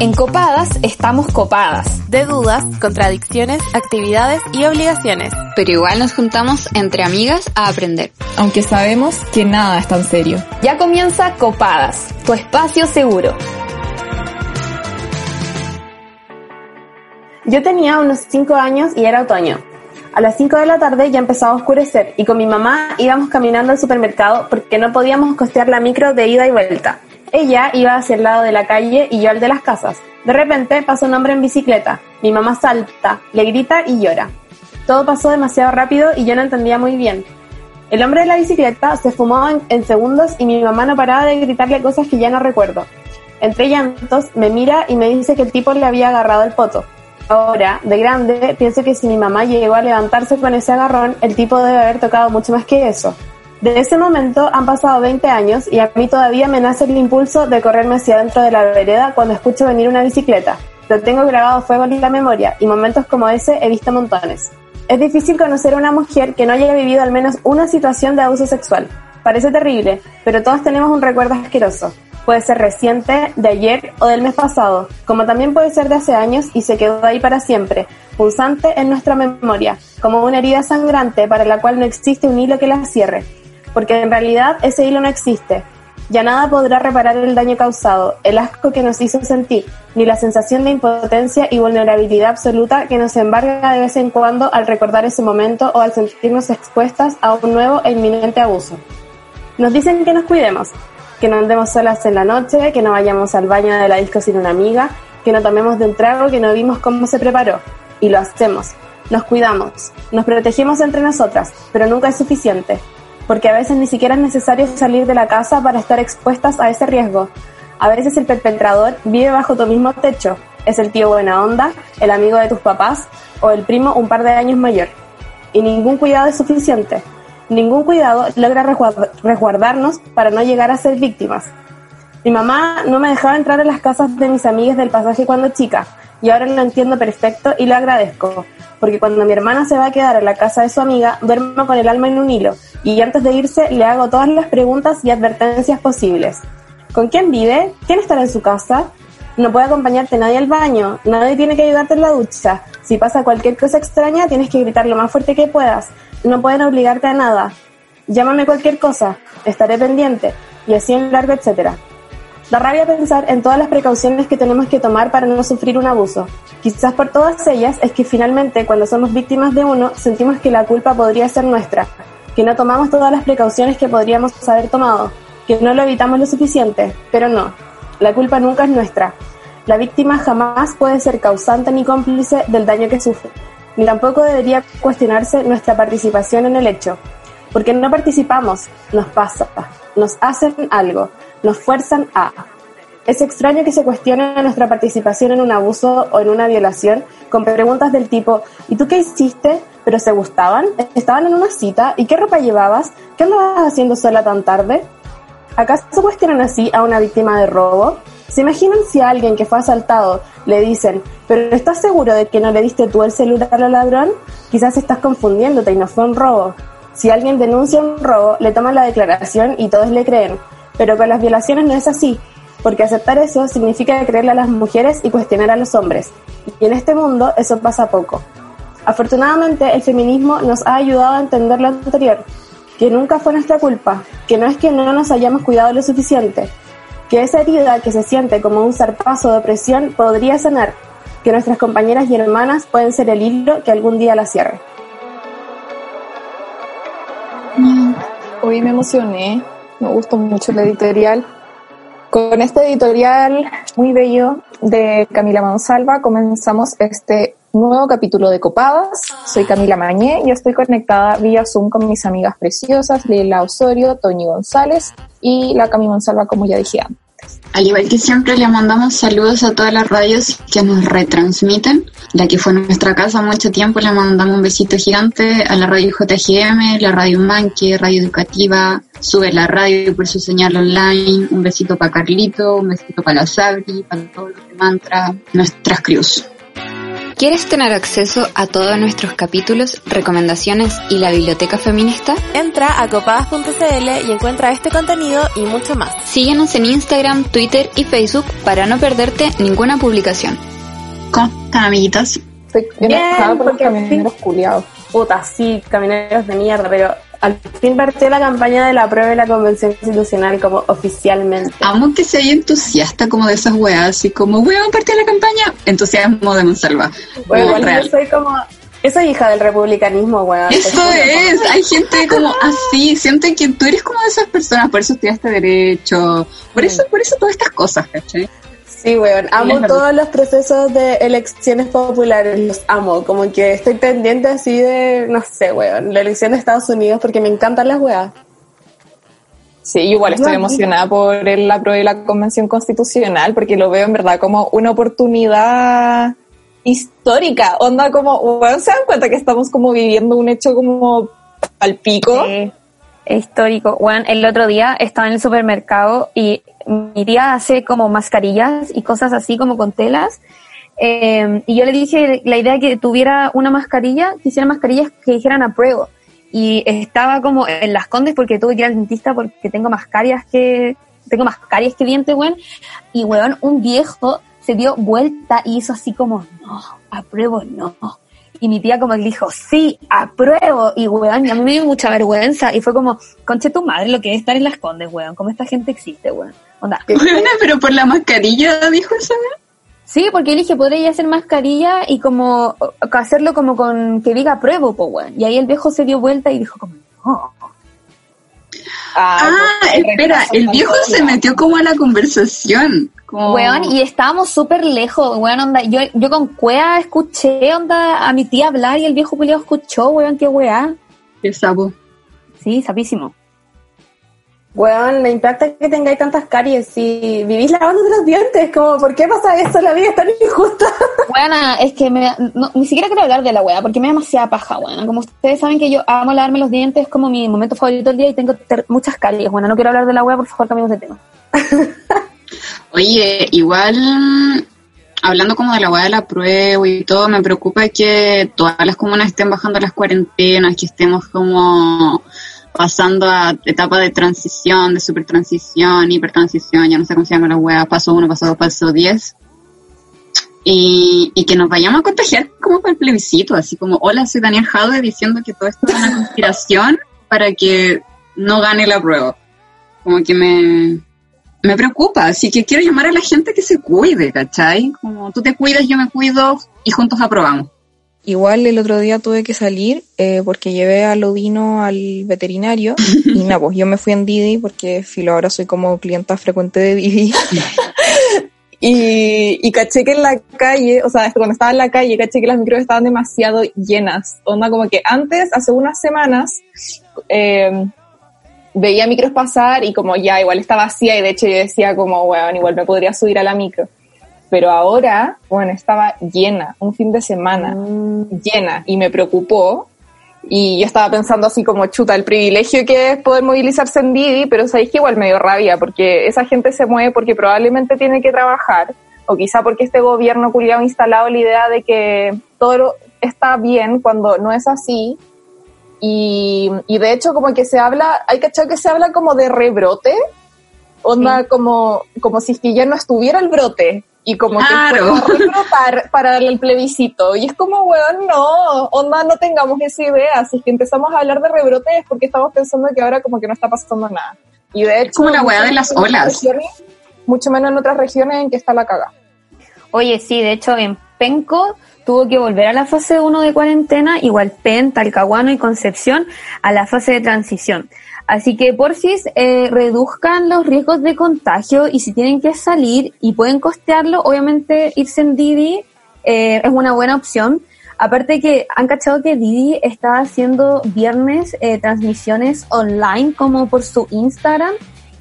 En Copadas estamos copadas. De dudas, contradicciones, actividades y obligaciones. Pero igual nos juntamos entre amigas a aprender. Aunque sabemos que nada es tan serio. Ya comienza Copadas, tu espacio seguro. Yo tenía unos 5 años y era otoño. A las 5 de la tarde ya empezaba a oscurecer y con mi mamá íbamos caminando al supermercado porque no podíamos costear la micro de ida y vuelta. Ella iba hacia el lado de la calle y yo al de las casas. De repente pasa un hombre en bicicleta. Mi mamá salta, le grita y llora. Todo pasó demasiado rápido y yo no entendía muy bien. El hombre de la bicicleta se fumó en, segundos y mi mamá no paraba de gritarle cosas que ya no recuerdo. Entre llantos, me mira y me dice que el tipo le había agarrado el poto. Ahora, de grande, pienso que si mi mamá llegó a levantarse con ese agarrón, el tipo debe haber tocado mucho más que eso. De ese momento han pasado 20 años y a mí todavía me nace el impulso de correrme hacia dentro de la vereda cuando escucho venir una bicicleta. Lo tengo grabado fuego en la memoria y momentos como ese he visto montones. Es difícil conocer a una mujer que no haya vivido al menos una situación de abuso sexual. Parece terrible, pero todos tenemos un recuerdo asqueroso. Puede ser reciente, de ayer o del mes pasado, como también puede ser de hace años y se quedó ahí para siempre, pulsante en nuestra memoria, como una herida sangrante para la cual no existe un hilo que la cierre porque en realidad ese hilo no existe. Ya nada podrá reparar el daño causado, el asco que nos hizo sentir, ni la sensación de impotencia y vulnerabilidad absoluta que nos embarga de vez en cuando al recordar ese momento o al sentirnos expuestas a un nuevo e inminente abuso. Nos dicen que nos cuidemos, que no andemos solas en la noche, que no vayamos al baño de la disco sin una amiga, que no tomemos de un trago que no vimos cómo se preparó. Y lo hacemos. Nos cuidamos, nos protegemos entre nosotras, pero nunca es suficiente porque a veces ni siquiera es necesario salir de la casa para estar expuestas a ese riesgo. A veces el perpetrador vive bajo tu mismo techo, es el tío buena onda, el amigo de tus papás o el primo un par de años mayor. Y ningún cuidado es suficiente. Ningún cuidado logra resguardarnos para no llegar a ser víctimas. Mi mamá no me dejaba entrar en las casas de mis amigas del pasaje cuando chica, y ahora lo entiendo perfecto y lo agradezco, porque cuando mi hermana se va a quedar en la casa de su amiga, duermo con el alma en un hilo y antes de irse le hago todas las preguntas y advertencias posibles. ¿Con quién vive? ¿Quién estará en su casa? No puede acompañarte nadie al baño, nadie tiene que ayudarte en la ducha. Si pasa cualquier cosa extraña, tienes que gritar lo más fuerte que puedas. No pueden obligarte a nada. Llámame cualquier cosa, estaré pendiente, y así en largo, etcétera. Da rabia pensar en todas las precauciones que tenemos que tomar para no sufrir un abuso. Quizás por todas ellas es que finalmente cuando somos víctimas de uno sentimos que la culpa podría ser nuestra, que no tomamos todas las precauciones que podríamos haber tomado, que no lo evitamos lo suficiente, pero no, la culpa nunca es nuestra. La víctima jamás puede ser causante ni cómplice del daño que sufre, ni tampoco debería cuestionarse nuestra participación en el hecho, porque no participamos, nos pasa, nos hacen algo, nos fuerzan a. Es extraño que se cuestione nuestra participación en un abuso o en una violación con preguntas del tipo ¿y tú qué hiciste? ¿Pero se gustaban? ¿Estaban en una cita? ¿Y qué ropa llevabas? ¿Qué andabas haciendo sola tan tarde? ¿Acaso cuestionan así a una víctima de robo? ¿Se imaginan si a alguien que fue asaltado le dicen, pero ¿estás seguro de que no le diste tú el celular al ladrón? Quizás estás confundiéndote y no fue un robo. Si alguien denuncia un robo, le toman la declaración y todos le creen. Pero con las violaciones no es así, porque aceptar eso significa creerle a las mujeres y cuestionar a los hombres. Y en este mundo eso pasa poco. Afortunadamente el feminismo nos ha ayudado a entender lo anterior, que nunca fue nuestra culpa, que no es que no nos hayamos cuidado lo suficiente, que esa herida que se siente como un zarpazo de opresión podría sanar, que nuestras compañeras y hermanas pueden ser el hilo que algún día la cierre. Hoy me emocioné me gustó mucho la editorial. Con este editorial muy bello de Camila Monsalva comenzamos este nuevo capítulo de Copadas. Soy Camila Mañé y estoy conectada vía Zoom con mis amigas preciosas, Leila Osorio, Toñi González y la Camila Monsalva, como ya dije antes. Al igual que siempre, le mandamos saludos a todas las radios que nos retransmiten. La que fue nuestra casa mucho tiempo, le mandamos un besito gigante a la radio JGM, la radio Manque, Radio Educativa, Sube la Radio por su señal online. Un besito para Carlito, un besito para la Sabri, para todos los de Mantra, nuestras cruz. ¿Quieres tener acceso a todos nuestros capítulos, recomendaciones y la biblioteca feminista? Entra a copadas.cl y encuentra este contenido y mucho más. Síguenos en Instagram, Twitter y Facebook para no perderte ninguna publicación. ¿Cómo están, amiguitas? Estoy Bien, por los porque camioneros culiados. Puta, sí, camineros de mierda, pero al fin partió la campaña de la prueba de la Convención Constitucional como oficialmente. Amo que sea entusiasta como de esas weas, así como, weón, partió la campaña. Entusiasmo de Monsalva. Bueno, yo soy como... Yo soy hija del republicanismo, weón. Eso es, hay gente como así, siento que tú eres como de esas personas, por eso estudiaste Derecho, por eso, por eso todas estas cosas, ¿cachai? Sí, weón. Amo todos los procesos de elecciones populares, los amo. Como que estoy pendiente así de, no sé, weón, la elección de Estados Unidos porque me encantan las weas. Sí, igual estoy emocionada por el apruebo de la Convención Constitucional porque lo veo en verdad como una oportunidad histórica. Onda como, bueno, se dan cuenta que estamos como viviendo un hecho como al pico. Sí, es histórico. Bueno, el otro día estaba en el supermercado y mi tía hace como mascarillas y cosas así como con telas. Eh, y yo le dije la idea que tuviera una mascarilla, que hiciera mascarillas que dijeran a prueba. Y estaba como en las condes porque tuve que ir al dentista porque tengo más caries que, tengo más caries que dientes, weón. Y weón, un viejo se dio vuelta y hizo así como, no, apruebo, no. Y mi tía como que dijo, sí, apruebo. Y weón, a mí me dio mucha vergüenza. Y fue como, conche tu madre lo que es estar en las condes, weón. Como esta gente existe, weón. Onda. Bueno, pero por la mascarilla dijo ¿no? Sí, porque él dije, podría hacer mascarilla y como hacerlo como con que diga apruebo, po, weón. Y ahí el viejo se dio vuelta y dijo como, no. Ah, pues, espera, el viejo se metió como a la conversación. Como... Weón, y estábamos súper lejos, weón, onda. Yo, yo con cuea escuché, onda, a mi tía hablar y el viejo culiao escuchó, weón, qué weá. Qué sapo. Sí, sapísimo. Weón, me impacta que tengáis tantas caries si vivís lavándote los dientes. Como, ¿por qué pasa eso? La vida es tan injusta. Buena, es que me, no, ni siquiera quiero hablar de la weá, porque me da demasiada paja, weón. Como ustedes saben que yo amo lavarme los dientes, es como mi momento favorito del día y tengo ter- muchas caries. Bueno, no quiero hablar de la weá, por favor, cambiemos de tema. Oye, igual, hablando como de la hueá de la prueba y todo, me preocupa que todas las comunas estén bajando las cuarentenas, que estemos como pasando a etapa de transición, de supertransición, hipertransición, ya no sé cómo se llama la hueá, paso uno, paso dos, paso diez. Y, y que nos vayamos a contagiar como para el plebiscito, así como, hola, soy Daniel Jade diciendo que todo esto es una conspiración para que no gane la prueba. Como que me, me preocupa, así que quiero llamar a la gente que se cuide, ¿cachai? Como tú te cuidas, yo me cuido y juntos aprobamos. Igual el otro día tuve que salir eh, porque llevé a Lodino al veterinario y nada, pues yo me fui en Didi porque filo ahora soy como clienta frecuente de Didi. Y, y caché que en la calle, o sea, cuando estaba en la calle, caché que las micros estaban demasiado llenas. Onda como que antes, hace unas semanas, eh, veía micros pasar y como ya igual está vacía y de hecho yo decía como, bueno, igual me podría subir a la micro. Pero ahora, bueno, estaba llena, un fin de semana, llena y me preocupó. Y yo estaba pensando así como, chuta, el privilegio que es poder movilizarse en Didi, pero sabéis que igual me dio rabia, porque esa gente se mueve porque probablemente tiene que trabajar, o quizá porque este gobierno culiado ha instalado la idea de que todo está bien cuando no es así. Y, y de hecho como que se habla, hay que que se habla como de rebrote, onda como, como si es que ya no estuviera el brote. Y como Claro. que para el plebiscito. Y es como, weón, no, onda, no tengamos esa idea. Si es que empezamos a hablar de rebrote es porque estamos pensando que ahora como que no está pasando nada. Y de hecho... como la weá de las olas. regiones- mucho menos en otras regiones en que está la caga. Oye, sí, de hecho en Penco tuvo que volver a la fase 1 de cuarentena, igual Pen, Talcahuano y Concepción a la fase de transición. Así que porfis, eh, reduzcan los riesgos de contagio y si tienen que salir y pueden costearlo, obviamente irse en Didi eh, es una buena opción. Aparte que han cachado que Didi está haciendo viernes eh, transmisiones online como por su Instagram,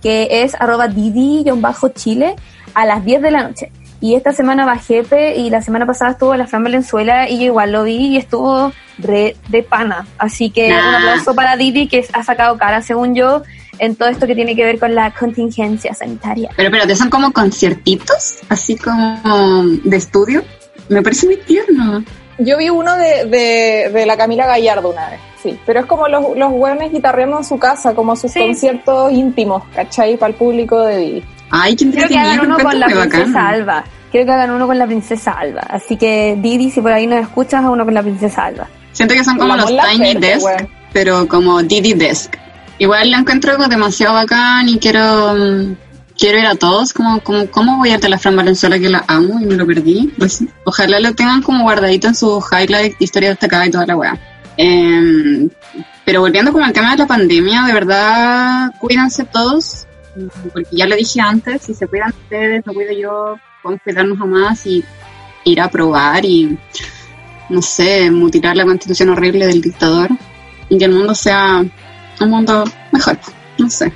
que es arroba Didi-Chile a las 10 de la noche. Y esta semana va Jefe y la semana pasada estuvo la Fran Valenzuela y yo igual lo vi y estuvo re de pana. Así que Nah. un aplauso para Didi que ha sacado cara, según yo, en todo esto que tiene que ver con la contingencia sanitaria. Pero espérate, son como conciertitos, así como de estudio. me parece muy tierno. Yo vi uno de, de, de la Camila Gallardo una vez, sí. Pero es como los, los hueones guitarreando en su casa, como sus Sí. conciertos íntimos, ¿cachai? Para el público de Didi. Ay, qué Quiero que hagan uno con la princesa bacán. Alba. Quiero que hagan uno con la princesa Alba. Así que Didi, si por ahí nos escuchas, a uno con la princesa Alba. Siento que son como La los Tiny Laferte, Desk, pero como Didi Desk. Igual la encuentro demasiado bacán y quiero quiero ir a todos. Como, como, ¿Cómo voy a ir a la Fran Valenzuela que la amo y me lo perdí? Pues, ojalá lo tengan como guardadito en su highlight, historia destacada y toda la weá. Em, pero volviendo con el tema de la pandemia, de verdad, cuídense todos, porque ya lo dije antes, si se cuidan ustedes, me cuido yo, podemos cuidarnos a más y ir a probar y no sé, mutilar la constitución horrible del dictador y que el mundo sea un mundo mejor, no sé.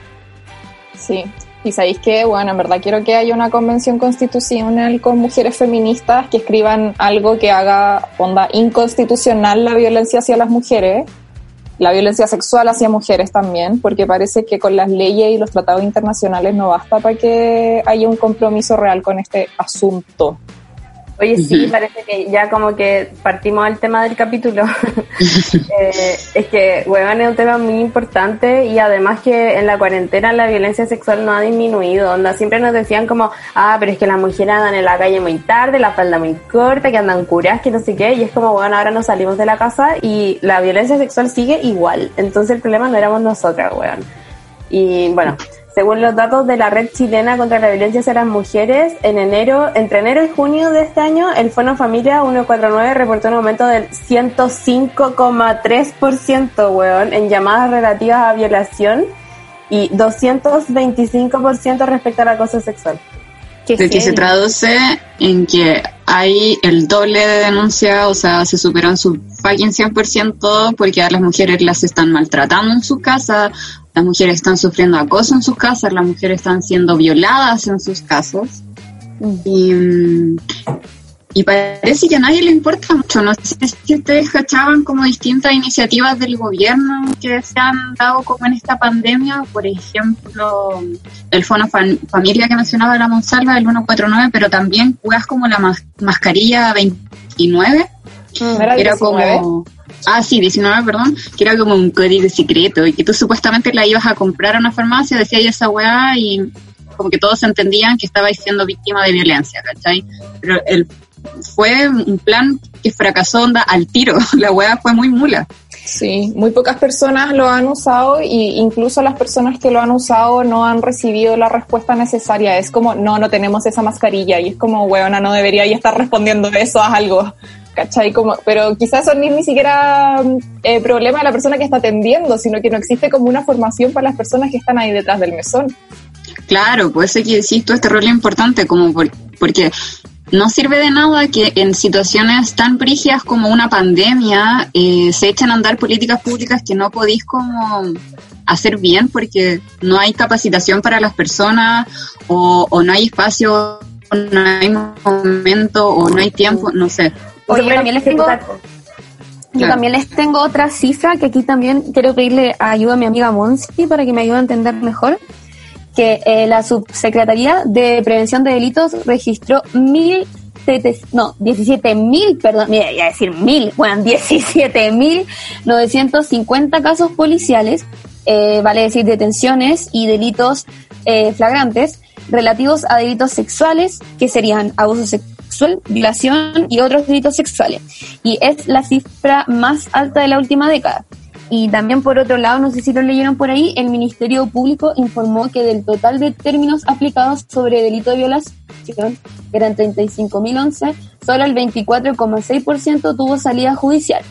Sí. Y sabéis que, bueno, en verdad quiero que haya una convención constitucional con mujeres feministas que escriban algo que haga onda inconstitucional la violencia hacia las mujeres, la violencia sexual hacia mujeres también, porque parece que con las leyes y los tratados internacionales no basta para que haya un compromiso real con este asunto. Oye, sí, parece que ya como que partimos al tema del capítulo. Eh, es que, weón, es un tema muy importante y además que en la cuarentena la violencia sexual no ha disminuido. Onda, siempre nos decían como, ah, pero es que las mujeres andan en la calle muy tarde, la falda muy corta, que andan curas, que no sé qué. Y es como, bueno, ahora nos salimos de la casa y la violencia sexual sigue igual. Entonces el problema no éramos nosotras, weón. Y bueno, según los datos de la red chilena contra la violencia hacia las mujeres, en enero, entre enero y junio de este año, el Fono Familia 149 reportó un aumento del 105,3%, weón, en llamadas relativas a violación y 225% respecto al acoso sexual. Qué De que se traduce en que hay el doble de denuncias, o sea, se superó en su fucking 100% porque a las mujeres las están maltratando en sus casas, las mujeres están sufriendo acoso en sus casas, las mujeres están siendo violadas en sus casos. Y, mm, y parece que a nadie le importa mucho. No sé si ustedes cachaban como distintas iniciativas del gobierno que se han dado como en esta pandemia. Por ejemplo, el Fono Fam- Familia que mencionaba la Monsalva, el 149, pero también juegas como la mas- mascarilla 29 ¿No era que era 19? como ah sí 19 perdón que era como un código secreto y que tú supuestamente la ibas a comprar a una farmacia decía esa weá y como que todos entendían que estabais siendo víctima de violencia ¿cachai? pero el fue un plan que fracasó onda al tiro la weá fue muy mula Sí, muy pocas personas lo han usado y incluso las personas que lo han usado no han recibido la respuesta necesaria. Es como, no, no tenemos esa mascarilla y es como, weona, no debería estar respondiendo eso a algo. ¿Cachai? Como, pero quizás eso ni, ni siquiera eh, problema de la persona que está atendiendo, sino que no existe como una formación para las personas que están ahí detrás del mesón. Claro, pues eso que este rol es importante, como por- porque no sirve de nada que en situaciones tan brígidas como una pandemia eh, se echen a andar políticas públicas que no podéis como hacer bien porque no hay capacitación para las personas o, o no hay espacio, no hay momento o no hay tiempo, no sé. Oye, yo también les tengo, yo Claro. también les tengo otra cifra que aquí también quiero pedirle ayuda a mi amiga Monsi para que me ayude a entender mejor. Que eh, la Subsecretaría de Prevención de Delitos registró mil no, 17 mil, perdón, mira, iba a decir mil, bueno, 17 mil 950 casos policiales, eh, vale decir detenciones y delitos eh, flagrantes relativos a delitos sexuales, que serían abuso sexual, violación y otros delitos sexuales. Y es la cifra más alta de la última década. Y también por otro lado, no sé si lo leyeron por ahí, el Ministerio Público informó que del total de términos aplicados sobre delito de violación, que eran 35.011, solo el 24,6% tuvo salida judicial.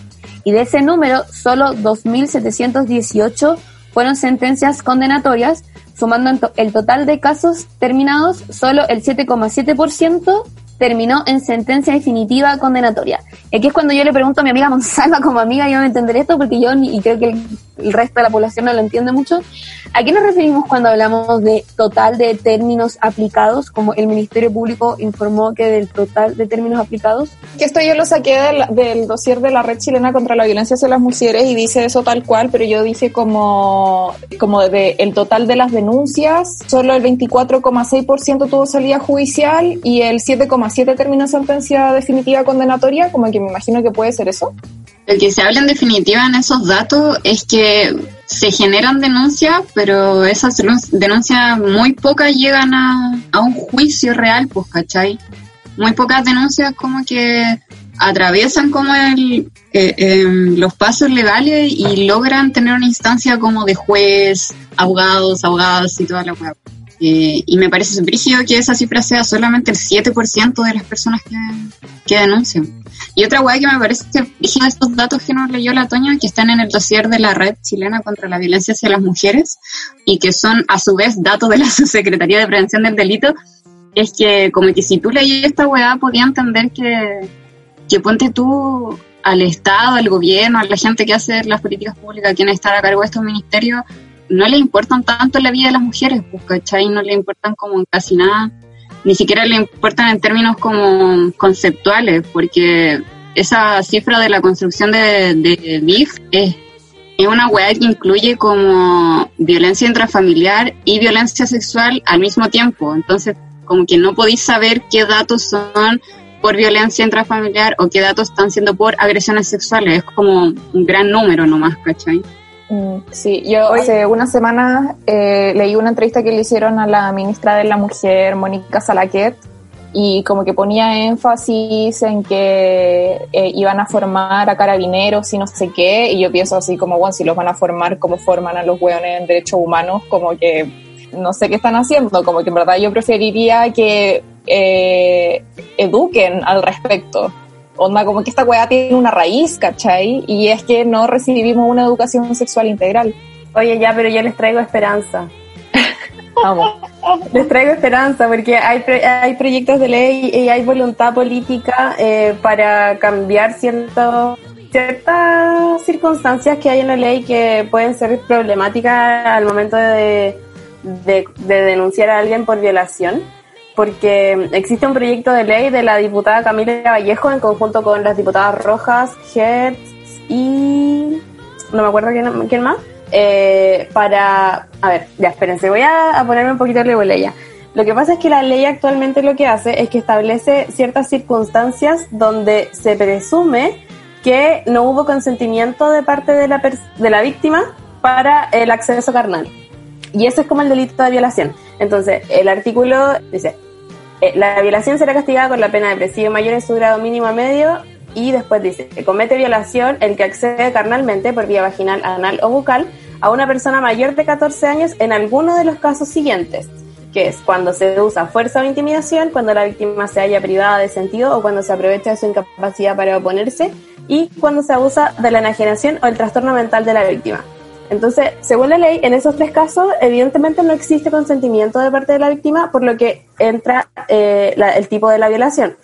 Y de ese número, solo 2.718 fueron sentencias condenatorias, sumando el total de casos terminados, solo el 7,7% terminó en sentencia definitiva condenatoria. Aquí es cuando yo le pregunto a mi amiga Monsalva como amiga, yo no entender esto porque yo ni, y creo que el resto de la población no lo entiende mucho. ¿A qué nos referimos cuando hablamos de total de términos aplicados? Como el Ministerio Público informó que del total de términos aplicados. Que esto yo lo saqué del, del dossier de la Red Chilena contra la Violencia hacia las Mujeres y dice eso tal cual, pero yo dije como, como de el total de las denuncias, solo el 24,6% tuvo salida judicial y el 7,7% terminó sentencia definitiva condenatoria, como que me imagino que puede ser eso. El que se habla en definitiva en esos datos es que se generan denuncias, pero esas denuncias muy pocas llegan a, a un juicio real, pues, ¿cachai? Muy pocas denuncias como que atraviesan como el, eh, em, los pasos legales y logran tener una instancia como de juez, abogados, abogadas y toda la web. Eh, y me parece brígido que esa cifra sea solamente el 7% de las personas que, que denuncian. Y otra hueá que me parece de estos datos que nos leyó la Toña, que están en el dossier de la Red Chilena contra la Violencia hacia las Mujeres, y que son a su vez datos de la Subsecretaría de Prevención del Delito, es que como que si tú leías esta hueá podía entender que, que ponte tú al Estado, al gobierno, a la gente que hace las políticas públicas, quienes están a cargo de estos ministerios, no le importan tanto la vida de las mujeres, pues, ¿cachai? No le importan como casi nada ni siquiera le importan en términos como conceptuales, porque esa cifra de la construcción de, de BIF es, es una weá que incluye como violencia intrafamiliar y violencia sexual al mismo tiempo. Entonces, como que no podéis saber qué datos son por violencia intrafamiliar o qué datos están siendo por agresiones sexuales. Es como un gran número nomás, ¿cachai? Mm, sí, yo hace unas semanas eh, leí una entrevista que le hicieron a la ministra de la Mujer, Mónica Salaquet, y como que ponía énfasis en que eh, iban a formar a carabineros y no sé qué, y yo pienso así como, bueno, si los van a formar, como forman a los hueones en derechos humanos, como que no sé qué están haciendo, como que en verdad yo preferiría que eh, eduquen al respecto onda como que esta weá tiene una raíz, ¿cachai? Y es que no recibimos una educación sexual integral. Oye, ya, pero yo les traigo esperanza. Vamos. Les traigo esperanza porque hay, hay proyectos de ley y hay voluntad política eh, para cambiar ciertas circunstancias que hay en la ley que pueden ser problemáticas al momento de, de denunciar a alguien por violación porque existe un proyecto de ley de la diputada Camila Vallejo en conjunto con las diputadas Rojas, Hertz y no me acuerdo quién, más, eh, para... A ver, ya, espérense, voy a, ponerme un poquito de ya. Lo que pasa es que la ley actualmente lo que hace es que establece ciertas circunstancias donde se presume que no hubo consentimiento de parte de la, de la víctima para el acceso carnal. Y ese es como el delito de violación. Entonces, el artículo dice, eh, la violación será castigada con la pena de presidio mayor en su grado mínimo a medio y después dice, comete violación el que accede carnalmente por vía vaginal, anal o bucal a una persona mayor de 14 años en alguno de los casos siguientes, que es cuando se usa fuerza o intimidación, cuando la víctima se haya privada de sentido o cuando se aprovecha de su incapacidad para oponerse y cuando se abusa de la enajenación o el trastorno mental de la víctima. Entonces, según la ley, en esos tres casos, evidentemente no existe consentimiento de parte de la víctima, por lo que entra eh, el tipo de la violación.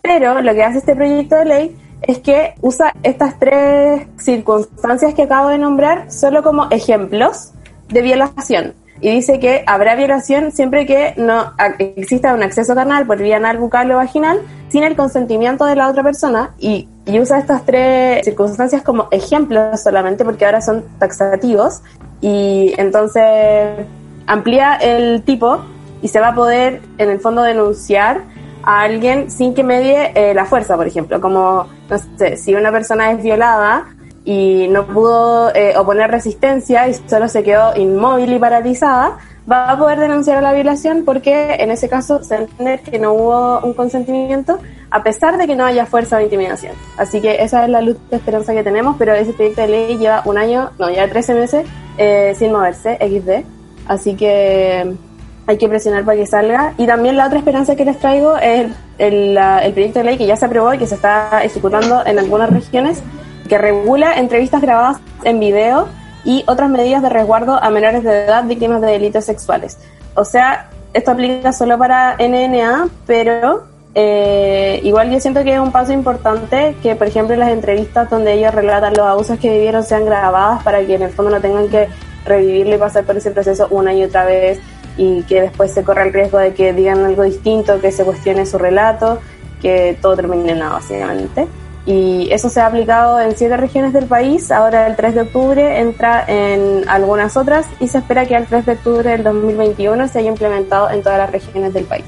Pero lo que hace este proyecto de ley es que usa estas tres circunstancias que acabo de nombrar solo como ejemplos de violación. Y dice que habrá violación siempre que no exista un acceso carnal por vía anal, bucal o vaginal sin el consentimiento de la otra persona y usa estas tres circunstancias como ejemplos solamente porque ahora son taxativos y entonces amplía el tipo y se va a poder en el fondo denunciar a alguien sin que medie eh, la fuerza, por ejemplo, como, no sé, si una persona es violada y no pudo eh, oponer resistencia y solo se quedó inmóvil y paralizada, va a poder denunciar a la violación porque en ese caso se entiende que no hubo un consentimiento a pesar de que no haya fuerza o intimidación. Así que esa es la luz de esperanza que tenemos, pero ese proyecto de ley lleva un año, no, ya 13 meses eh, sin moverse, XD. Así que hay que presionar para que salga. Y también la otra esperanza que les traigo es el, el proyecto de ley que ya se aprobó y que se está ejecutando en algunas regiones, que regula entrevistas grabadas en video y otras medidas de resguardo a menores de edad víctimas de delitos sexuales. O sea, esto aplica solo para NNA, pero eh, igual yo siento que es un paso importante que, por ejemplo, las entrevistas donde ellos relatan los abusos que vivieron sean grabadas para que en el fondo no tengan que revivirlo y pasar por ese proceso una y otra vez y que después se corra el riesgo de que digan algo distinto, que se cuestione su relato, que todo termine en nada, básicamente. Y eso se ha aplicado en siete regiones del país. Ahora el 3 de octubre entra en algunas otras y se espera que al 3 de octubre del 2021 se haya implementado en todas las regiones del país.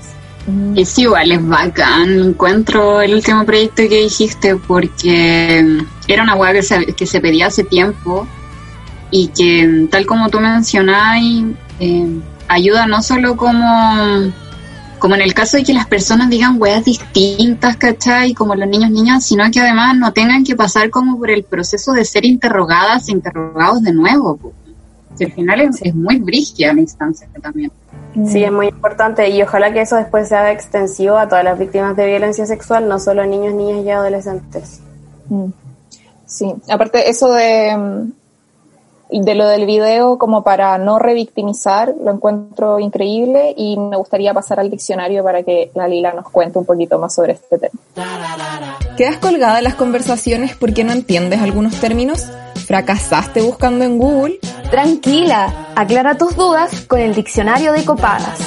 Es igual, es bacán. Encuentro el último proyecto que dijiste porque era una hueá que se, que se pedía hace tiempo y que, tal como tú mencionabas, eh, ayuda no solo como, como en el caso de que las personas digan weas distintas, ¿cachai? Como los niños, niñas, sino que además no tengan que pasar como por el proceso de ser interrogadas e interrogados de nuevo. Que al final es, es muy brígida la instancia también. Sí, es muy importante y ojalá que eso después sea extensivo a todas las víctimas de violencia sexual, no solo a niños, niñas y adolescentes. Mm. Sí, aparte eso de, mm, de lo del video como para no revictimizar, lo encuentro increíble y me gustaría pasar al diccionario para que la Lila nos cuente un poquito más sobre este tema. ¿Quedas colgada en las conversaciones porque no entiendes algunos términos? ¿Fracasaste buscando en Google? Tranquila, aclara tus dudas con el diccionario de copadas.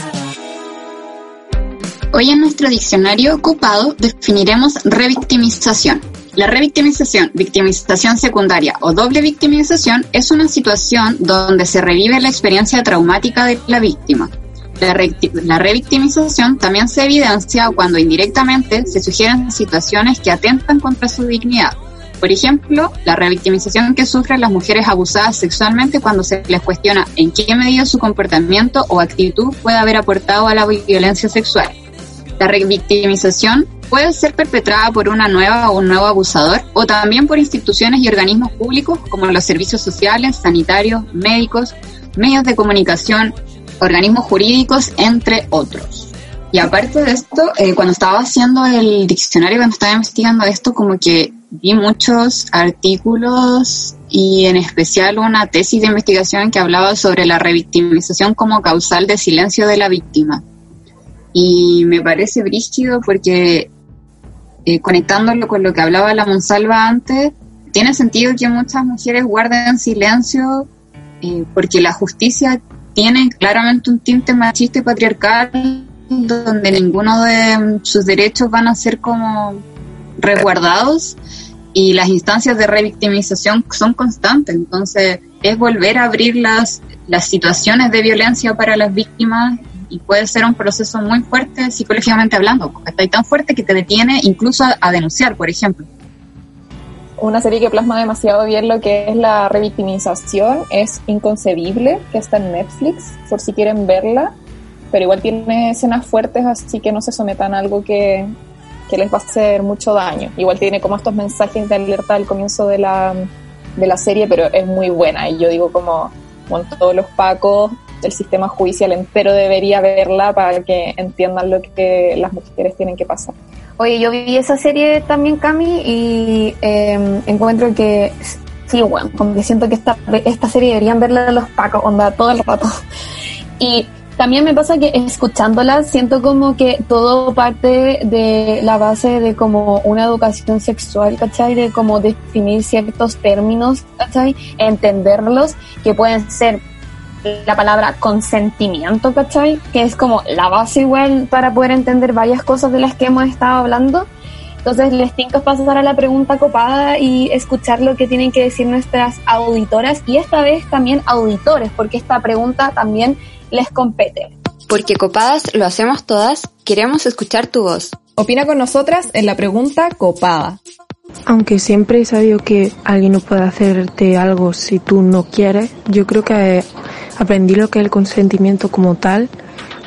Hoy en nuestro diccionario ocupado definiremos revictimización. La revictimización, victimización secundaria o doble victimización es una situación donde se revive la experiencia traumática de la víctima. La, revictimización también se evidencia cuando indirectamente se sugieren situaciones que atentan contra su dignidad. Por ejemplo, la revictimización que sufren las mujeres abusadas sexualmente cuando se les cuestiona en qué medida su comportamiento o actitud puede haber aportado a la violencia sexual. La revictimización puede ser perpetrada por una nueva o un nuevo abusador o también por instituciones y organismos públicos como los servicios sociales, sanitarios, médicos, medios de comunicación, organismos jurídicos, entre otros. Y aparte de esto, eh, cuando estaba haciendo el diccionario, cuando estaba investigando esto, como que vi muchos artículos y en especial una tesis de investigación que hablaba sobre la revictimización como causal de silencio de la víctima. Y me parece brígido porque eh, conectándolo con lo que hablaba la Monsalva antes, tiene sentido que muchas mujeres guarden silencio eh, porque la justicia tiene claramente un tinte machista y patriarcal donde ninguno de sus derechos van a ser como resguardados y las instancias de revictimización son constantes. Entonces, es volver a abrir las, las situaciones de violencia para las víctimas y puede ser un proceso muy fuerte psicológicamente hablando, está tan fuerte que te detiene incluso a, a denunciar, por ejemplo. Una serie que plasma demasiado bien lo que es la revictimización es Inconcebible, que está en Netflix, por si quieren verla, pero igual tiene escenas fuertes, así que no se sometan a algo que, que les va a hacer mucho daño. Igual tiene como estos mensajes de alerta al comienzo de la, de la serie, pero es muy buena. Y yo digo como, con todos los pacos, el sistema judicial entero debería verla para que entiendan lo que las mujeres tienen que pasar. Oye, yo vi esa serie también, Cami, y eh, encuentro que sí, bueno, como que siento que esta, esta serie deberían verla los pacos, onda, todo el rato. Y también me pasa que escuchándola siento como que todo parte de la base de como una educación sexual, ¿cachai? De como definir ciertos términos, ¿cachai? Entenderlos, que pueden ser la palabra consentimiento, ¿cachai? Que es como la base igual para poder entender varias cosas de las que hemos estado hablando. Entonces les tengo que pasar a la pregunta copada y escuchar lo que tienen que decir nuestras auditoras y esta vez también auditores, porque esta pregunta también les compete. Porque copadas lo hacemos todas, queremos escuchar tu voz. Opina con nosotras en la pregunta copada. Aunque siempre he sabido que alguien no puede hacerte algo si tú no quieres, yo creo que aprendí lo que es el consentimiento como tal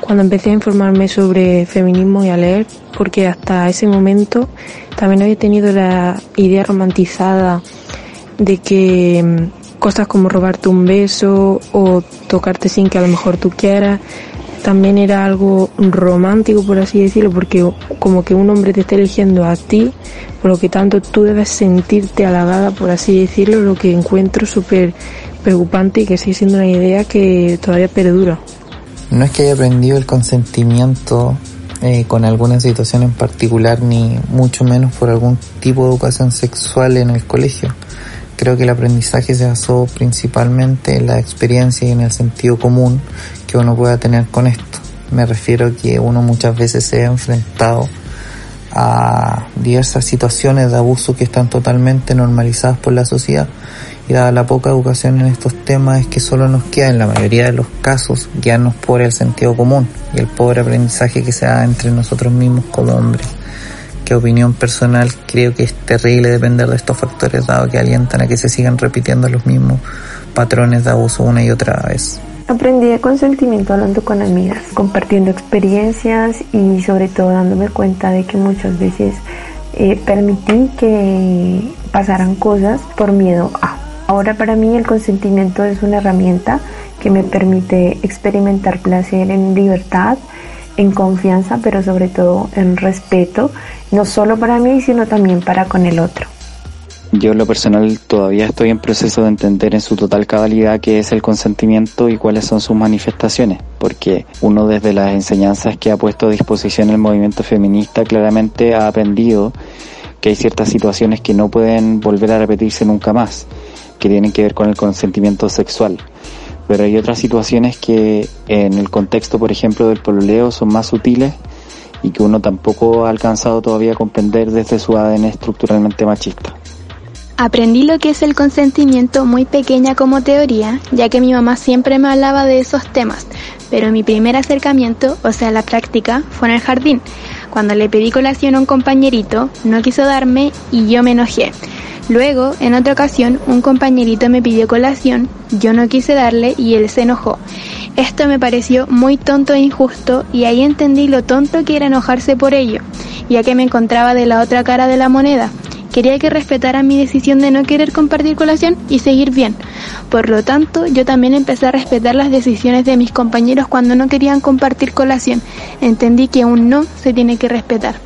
cuando empecé a informarme sobre feminismo y a leer, porque hasta ese momento también había tenido la idea romantizada de que mm, cosas como robarte un beso o tocarte sin que a lo mejor tú quieras también era algo romántico, por así decirlo, porque como que un hombre te está eligiendo a ti, por lo que tanto tú debes sentirte halagada, por así decirlo, lo que encuentro súper preocupante y que sigue siendo una idea que todavía perdura. No es que haya aprendido el consentimiento eh, con alguna situación en particular, ni mucho menos por algún tipo de educación sexual en el colegio. Creo que el aprendizaje se basó principalmente en la experiencia y en el sentido común que uno pueda tener con esto. Me refiero que uno muchas veces se ha enfrentado a diversas situaciones de abuso que están totalmente normalizadas por la sociedad y dada la poca educación en estos temas es que solo nos queda en la mayoría de los casos guiarnos por el sentido común y el pobre aprendizaje que se da entre nosotros mismos como hombres. Que opinión personal creo que es terrible depender de estos factores dado que alientan a que se sigan repitiendo los mismos patrones de abuso una y otra vez. Aprendí de consentimiento hablando con amigas, compartiendo experiencias y sobre todo dándome cuenta de que muchas veces eh, permití que pasaran cosas por miedo a. Ahora para mí el consentimiento es una herramienta que me permite experimentar placer en libertad, en confianza, pero sobre todo en respeto, no solo para mí, sino también para con el otro. Yo en lo personal todavía estoy en proceso de entender en su total cabalidad qué es el consentimiento y cuáles son sus manifestaciones, porque uno desde las enseñanzas que ha puesto a disposición el movimiento feminista claramente ha aprendido que hay ciertas situaciones que no pueden volver a repetirse nunca más que tienen que ver con el consentimiento sexual. Pero hay otras situaciones que en el contexto, por ejemplo, del pololeo son más sutiles y que uno tampoco ha alcanzado todavía comprender desde su ADN estructuralmente machista. Aprendí lo que es el consentimiento muy pequeña como teoría, ya que mi mamá siempre me hablaba de esos temas, pero mi primer acercamiento, o sea, la práctica, fue en el jardín. Cuando le pedí colación a un compañerito, no quiso darme y yo me enojé. Luego, en otra ocasión, un compañerito me pidió colación, yo no quise darle y él se enojó. Esto me pareció muy tonto e injusto y ahí entendí lo tonto que era enojarse por ello, ya que me encontraba de la otra cara de la moneda. Quería que respetaran mi decisión de no querer compartir colación y seguir bien. Por lo tanto, yo también empecé a respetar las decisiones de mis compañeros cuando no querían compartir colación. Entendí que un no se tiene que respetar.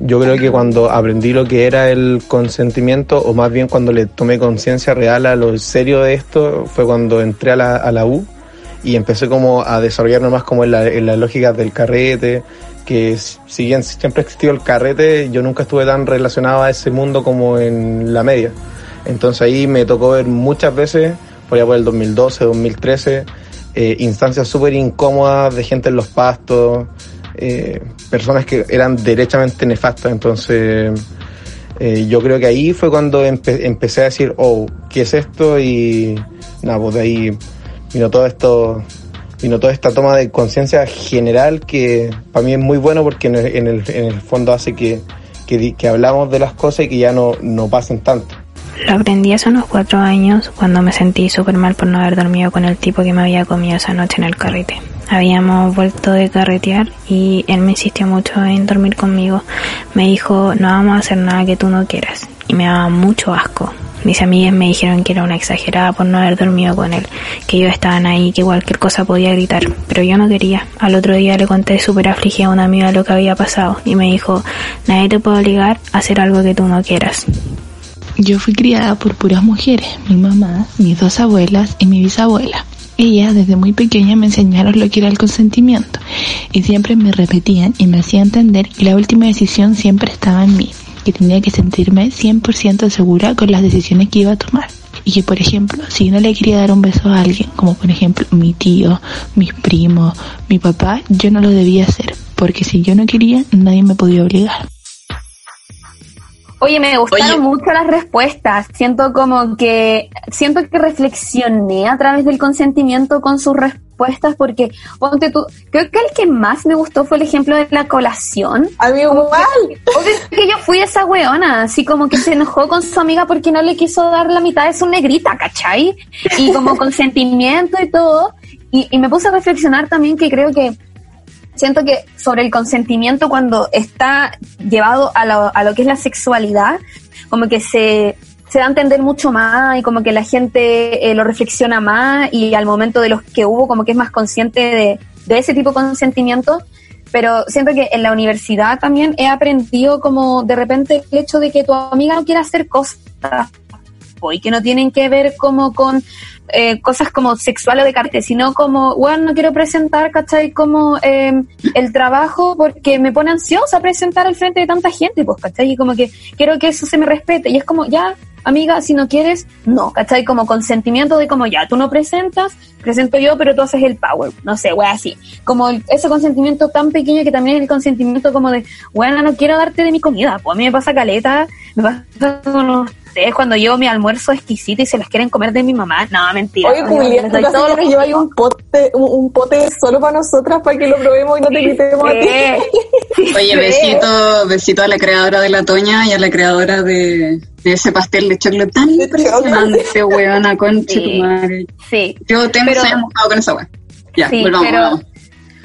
Yo creo que cuando aprendí lo que era el consentimiento, o más bien cuando le tomé conciencia real a lo serio de esto, fue cuando entré a la, a la U y empecé como a desarrollarme más como en, la, en las lógicas del carrete, que si bien siempre ha existido el carrete, yo nunca estuve tan relacionado a ese mundo como en la media. Entonces ahí me tocó ver muchas veces, por allá por el 2012, 2013, eh, instancias súper incómodas de gente en los pastos, eh, personas que eran derechamente nefastas. Entonces, eh, yo creo que ahí fue cuando empecé a decir, oh, ¿qué es esto? Y nada, pues de ahí vino todo esto, vino toda esta toma de conciencia general que para mí es muy bueno porque en el, en el, fondo hace que, que, que, hablamos de las cosas y que ya no, no pasen tanto. Lo aprendí hace unos cuatro años cuando me sentí súper mal por no haber dormido con el tipo que me había comido esa noche en el carrete. Habíamos vuelto de carretear y él me insistió mucho en dormir conmigo. Me dijo, no vamos a hacer nada que tú no quieras. Y me daba mucho asco. Mis amigas me dijeron que era una exagerada por no haber dormido con él, que ellos estaban ahí, que cualquier cosa podía gritar, pero yo no quería. Al otro día le conté súper afligida a una amiga lo que había pasado y me dijo, nadie te puede obligar a hacer algo que tú no quieras. Yo fui criada por puras mujeres, mi mamá, mis dos abuelas y mi bisabuela. Ellas desde muy pequeña me enseñaron lo que era el consentimiento y siempre me repetían y me hacían entender que la última decisión siempre estaba en mí, que tenía que sentirme 100% segura con las decisiones que iba a tomar. Y que, por ejemplo, si no le quería dar un beso a alguien, como por ejemplo mi tío, mis primos, mi papá, yo no lo debía hacer, porque si yo no quería, nadie me podía obligar. Oye, me gustaron mucho las respuestas. Siento como que, siento que reflexioné a través del consentimiento con sus respuestas porque, ponte tú, creo que el que más me gustó fue el ejemplo de la colación. A mí igual. Que, que yo fui esa weona, así como que se enojó con su amiga porque no le quiso dar la mitad de su negrita, ¿cachai? Y como consentimiento y todo. Y, y me puse a reflexionar también que creo que siento que sobre el consentimiento cuando está llevado a lo, a lo que es la sexualidad, como que se, se da a entender mucho más y como que la gente eh, lo reflexiona más y al momento de los que hubo como que es más consciente de, ese tipo de consentimiento. Pero siento que en la universidad también he aprendido como de repente el hecho de que tu amiga no quiera hacer cosas y que no tienen que ver como con eh, cosas como sexuales de cartel, sino como, bueno, no quiero presentar, ¿cachai? Como eh, el trabajo porque me pone ansiosa presentar al frente de tanta gente, pues, ¿cachai? Y como que quiero que eso se me respete. Y es como, ya, amiga, si no quieres, no, ¿cachai? Como consentimiento de como, ya, tú no presentas, presento yo, pero tú haces el power, no sé, wea, así. Como el- ese consentimiento tan pequeño que también es el consentimiento como de, bueno, no quiero darte de mi comida, pues a mí me pasa caleta, me pasa con ustedes cuando llevo mi almuerzo exquisito y se las quieren comer de mi mamá, no, mentira. Oye, Julián, casi todo que lo que un pote, un, un pote solo para nosotras para que lo probemos y no te quitemos a ti. Oye, besito, besito a la creadora de la Toña y a la creadora de, de ese pastel de chocolate tan impresionante, weona, concha Sí. tu madre. Sí. Yo tengo Pero- años mojado con esa wea. Ya, Sí, volvamos, pero volvamos.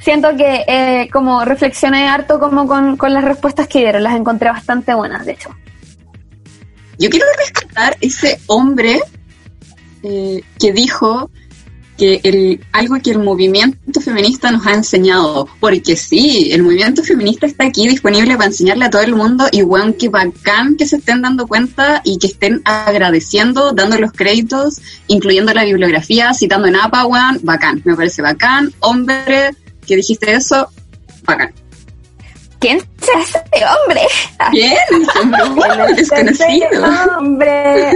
siento que eh, como reflexioné harto como con, con las respuestas que dieron, las encontré bastante buenas, de hecho. Yo quiero rescatar ese hombre eh, que dijo que el, algo que el movimiento feminista nos ha enseñado, porque sí, el movimiento feminista está aquí disponible para enseñarle a todo el mundo y weón, que bacán que se estén dando cuenta y que estén agradeciendo, dando los créditos, incluyendo la bibliografía, citando en APA, weón, bacán, me parece bacán, hombre, que dijiste eso, bacán. ¿Quién hombre? ¿Quién? Ese hombre, weón, desconocido. hombre.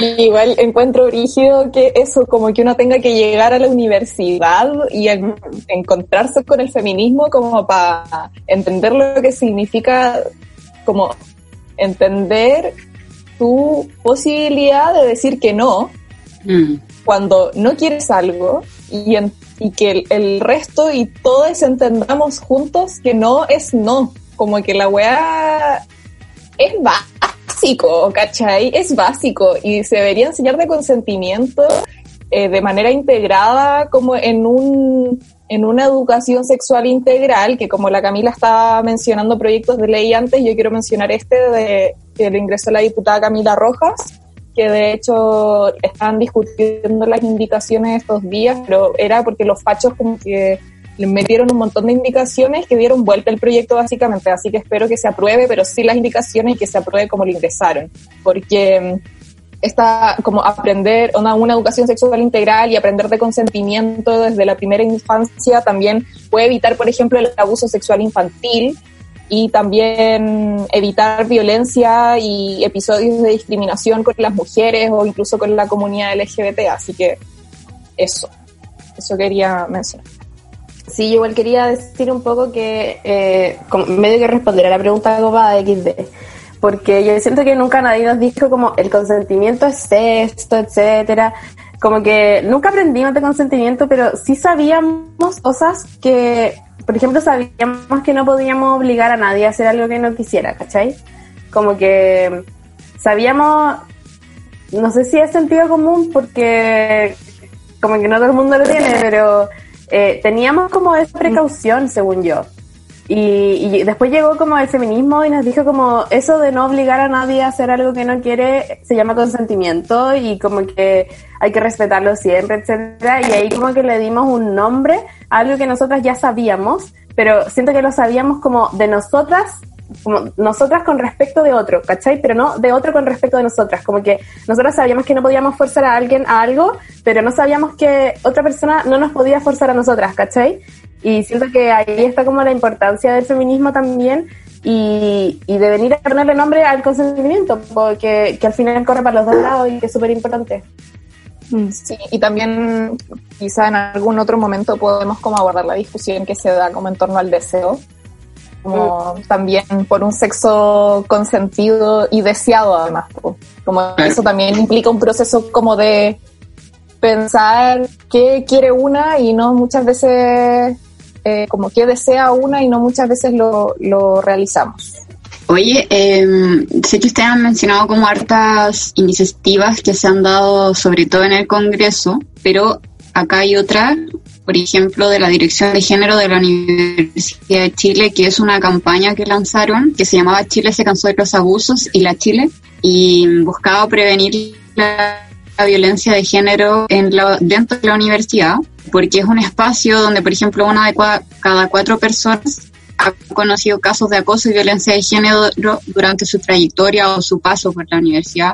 Igual encuentro rígido que eso, como que uno tenga que llegar a la universidad y en- encontrarse con el feminismo como para entender lo que significa, como entender tu posibilidad de decir que no Mm. cuando no quieres algo y, en- y que el, resto y todos entendamos juntos que no es no, como que la weá es básico, ¿cachai? Es básico y se debería enseñar de consentimiento eh, de manera integrada como en un en una educación sexual integral, que como la Camila estaba mencionando proyectos de ley antes, yo quiero mencionar este de que le ingresó la diputada Camila Rojas, que de hecho estaban discutiendo las indicaciones estos días, pero era porque los fachos como que le metieron un montón de indicaciones que dieron vuelta el proyecto básicamente, así que espero que se apruebe, pero sí las indicaciones y que se apruebe como lo ingresaron, porque mm, esta como aprender una, una educación sexual integral y aprender de consentimiento desde la primera infancia también puede evitar, por ejemplo, el abuso sexual infantil y también evitar violencia y episodios de discriminación con las mujeres o incluso con la comunidad LGBT. Así que eso, eso quería mencionar. Sí, igual quería decir un poco que eh, medio que responder a la pregunta copada de XD, porque yo siento que nunca nadie nos dijo como el consentimiento es esto, etcétera. Como que nunca aprendimos de consentimiento, pero sí sabíamos cosas que, por ejemplo, sabíamos que no podíamos obligar a nadie a hacer algo que no quisiera, ¿cachai? Como que sabíamos, no sé si es sentido común, porque como que no todo el mundo lo tiene, pero eh, teníamos como esa precaución, según yo. Y, y después llegó como el feminismo y nos dijo como eso de no obligar a nadie a hacer algo que no quiere se llama consentimiento y como que hay que respetarlo siempre, etcétera. Y ahí como que le dimos un nombre a algo que nosotras ya sabíamos, pero siento que lo sabíamos como de nosotras como nosotras con respecto de otro, ¿cachai? Pero no de otro con respecto de nosotras. Como que nosotras sabíamos que no podíamos forzar a alguien a algo, pero no sabíamos que otra persona no nos podía forzar a nosotras, ¿cachai? Y siento que ahí está como la importancia del feminismo también y, y de venir a ponerle nombre al consentimiento, porque que al final corre para los dos lados y que es súper importante. Sí, y también quizá en algún otro momento podemos como abordar la discusión que se da como en torno al deseo, como también por un sexo consentido y deseado además, como eso también implica un proceso como de pensar qué quiere una y no muchas veces eh, como qué desea una y no muchas veces lo, lo realizamos. Oye, eh, sé que ustedes han mencionado como hartas iniciativas que se han dado sobre todo en el Congreso, pero acá hay otra, por ejemplo, de la Dirección de Género de la Universidad de Chile, que es una campaña que lanzaron que se llamaba Chile se cansó de los abusos y la Chile, y buscaba prevenir la, la violencia de género en la, dentro de la universidad, porque es un espacio donde, por ejemplo, una de cua- cada cuatro personas ha conocido casos de acoso y violencia de género durante su trayectoria o su paso por la universidad,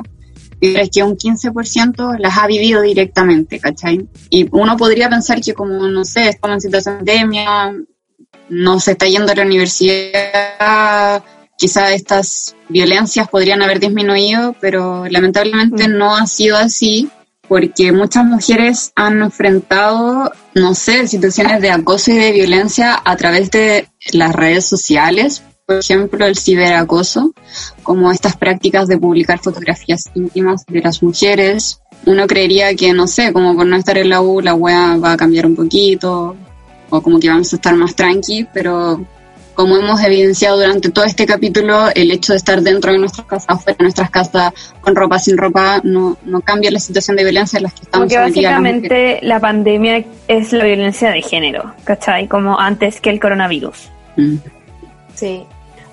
es que un 15% las ha vivido directamente, ¿cachai? Y uno podría pensar que como, no sé, estamos en situación de pandemia, no se está yendo a la universidad, quizá estas violencias podrían haber disminuido, pero lamentablemente mm. no ha sido así porque muchas mujeres han enfrentado, no sé, situaciones de acoso y de violencia a través de las redes sociales, por ejemplo, el ciberacoso, como estas prácticas de publicar fotografías íntimas de las mujeres. Uno creería que, no sé, como por no estar en la U, la wea va a cambiar un poquito, o como que vamos a estar más tranqui, pero como hemos evidenciado durante todo este capítulo, el hecho de estar dentro de nuestras casas, fuera de nuestras casas, con ropa, sin ropa, no, no cambia la situación de violencia en la que estamos. Porque básicamente la pandemia es la violencia de género, ¿cachai? Como antes que el coronavirus. Mm. Sí.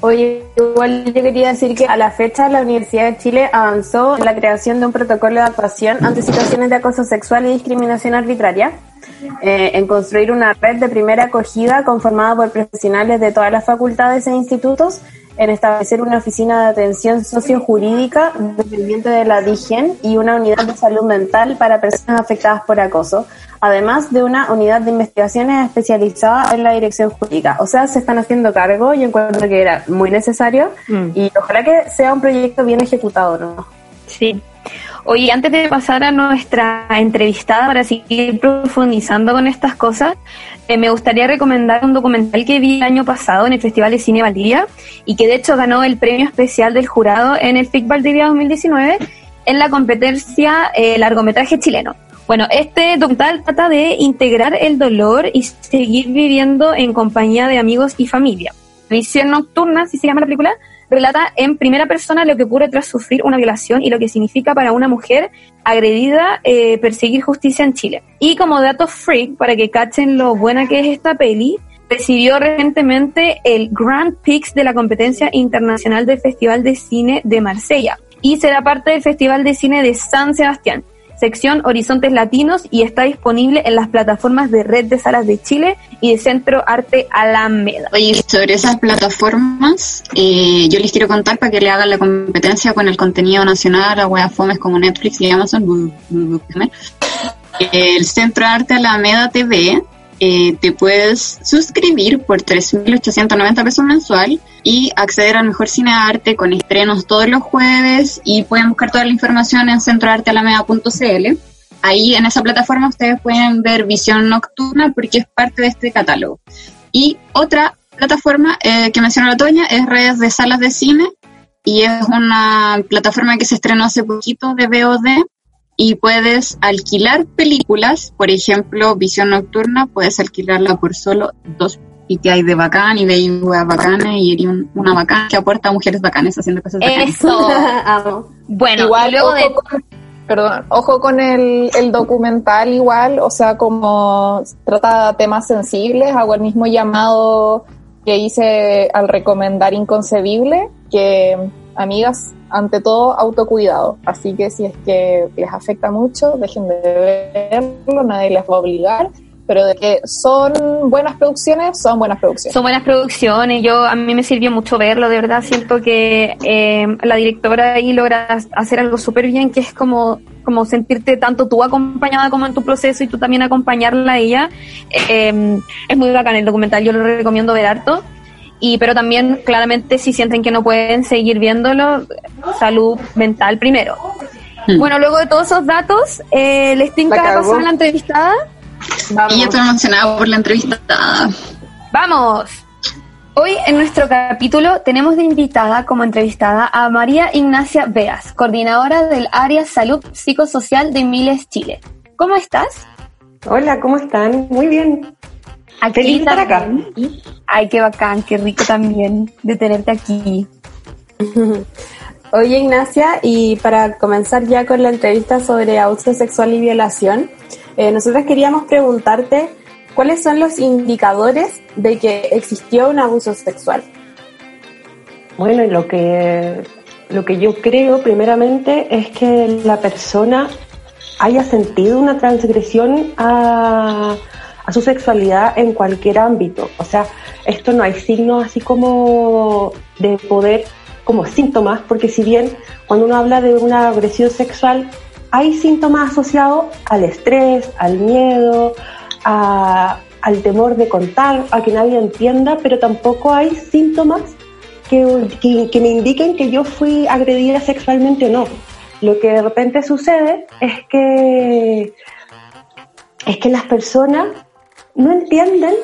Oye, igual yo quería decir que a la fecha la Universidad de Chile avanzó en la creación de un protocolo de actuación ante situaciones de acoso sexual y discriminación arbitraria eh, en construir una red de primera acogida conformada por profesionales de todas las facultades e institutos, en establecer una oficina de atención sociojurídica dependiente de la DIGEN y una unidad de salud mental para personas afectadas por acoso, además de una unidad de investigaciones especializada en la dirección jurídica. O sea, se están haciendo cargo y encuentro que era muy necesario mm. y ojalá que sea un proyecto bien ejecutado, ¿no? Sí, Oye, antes de pasar a nuestra entrevistada para seguir profundizando con estas cosas, eh, me gustaría recomendar un documental que vi el año pasado en el Festival de Cine Valdivia y que de hecho ganó el premio especial del jurado en el FIC Valdivia 2019 en la competencia eh, largometraje chileno. Bueno, este documental trata de integrar el dolor y seguir viviendo en compañía de amigos y familia. Visión Nocturna, si se llama la película, relata en primera persona lo que ocurre tras sufrir una violación y lo que significa para una mujer agredida eh, perseguir justicia en Chile. Y como dato freak, para que cachen lo buena que es esta peli, recibió recientemente el Grand Prix de la competencia internacional del Festival de Cine de Marsella y será parte del Festival de Cine de San Sebastián sección Horizontes Latinos y está disponible en las plataformas de Red de Salas de Chile y de Centro Arte Alameda. Oye, sobre esas plataformas, eh, yo les quiero contar para que le hagan la competencia con el contenido nacional a fomes como Netflix y Amazon. El Centro Arte Alameda TV eh, te puedes suscribir por 3.890 pesos mensual y acceder al mejor cine de arte con estrenos todos los jueves y pueden buscar toda la información en centroartealameda.cl. Ahí en esa plataforma ustedes pueden ver Visión Nocturna porque es parte de este catálogo. Y otra plataforma eh, que mencionó la Toña es Redes de Salas de Cine y es una plataforma que se estrenó hace poquito de VOD y puedes alquilar películas, por ejemplo, Visión Nocturna, puedes alquilarla por solo dos y que hay de bacán y de bacanas y una bacana que aporta mujeres bacanas haciendo cosas bacanas. Eso. Bueno, igual luego de... perdón, ojo con el, el documental igual, o sea, como trata temas sensibles, hago el mismo llamado que hice al recomendar Inconcebible, que amigas, ante todo autocuidado. Así que si es que les afecta mucho, dejen de verlo, nadie les va a obligar. Pero de que son buenas producciones, son buenas producciones. Son buenas producciones. Yo a mí me sirvió mucho verlo. De verdad siento que eh, la directora ahí logra hacer algo súper bien, que es como como sentirte tanto tú acompañada como en tu proceso y tú también acompañarla a ella. Eh, es muy bacán el documental, yo lo recomiendo ver harto y pero también claramente si sienten que no pueden seguir viéndolo, salud mental primero. Hmm. Bueno, luego de todos esos datos, eh, ¿les tinca pasar la entrevistada? Y yo estoy emocionada por la entrevistada. ¡Vamos! Hoy en nuestro capítulo tenemos de invitada como entrevistada a María Ignacia Beas, coordinadora del área Salud Psicosocial de Miles Chile. ¿Cómo estás? Hola, ¿cómo están? Muy bien. Feliz estar acá. Ay, qué bacán, qué rico también de tenerte aquí. Oye, Ignacia, y para comenzar ya con la entrevista sobre abuso sexual y violación, eh, nosotros queríamos preguntarte cuáles son los indicadores de que existió un abuso sexual. Bueno, lo que, lo que yo creo primeramente es que la persona haya sentido una transgresión a, a su sexualidad en cualquier ámbito. O sea, esto no hay signos así como de poder, como síntomas, porque si bien cuando uno habla de una agresión sexual, hay síntomas asociados al estrés, al miedo, al temor de contar, a que nadie entienda, pero tampoco hay síntomas que, me indiquen que yo fui agredida sexualmente o no. Lo que de repente sucede es que, es que las personas no entienden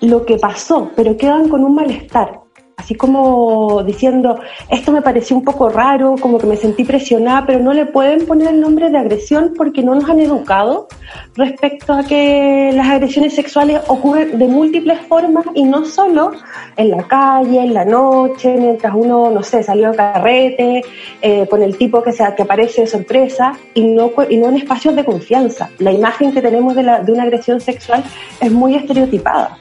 lo que pasó, pero quedan con un malestar así como diciendo, esto me pareció un poco raro, como que me sentí presionada, pero no le pueden poner el nombre de agresión porque no nos han educado respecto a que las agresiones sexuales ocurren de múltiples formas y no solo en la calle, en la noche, mientras uno, no sé, salió a carrete, eh, con el tipo que, sea, que aparece de sorpresa y no, y no en espacios de confianza. La imagen que tenemos de, la, de una agresión sexual es muy estereotipada.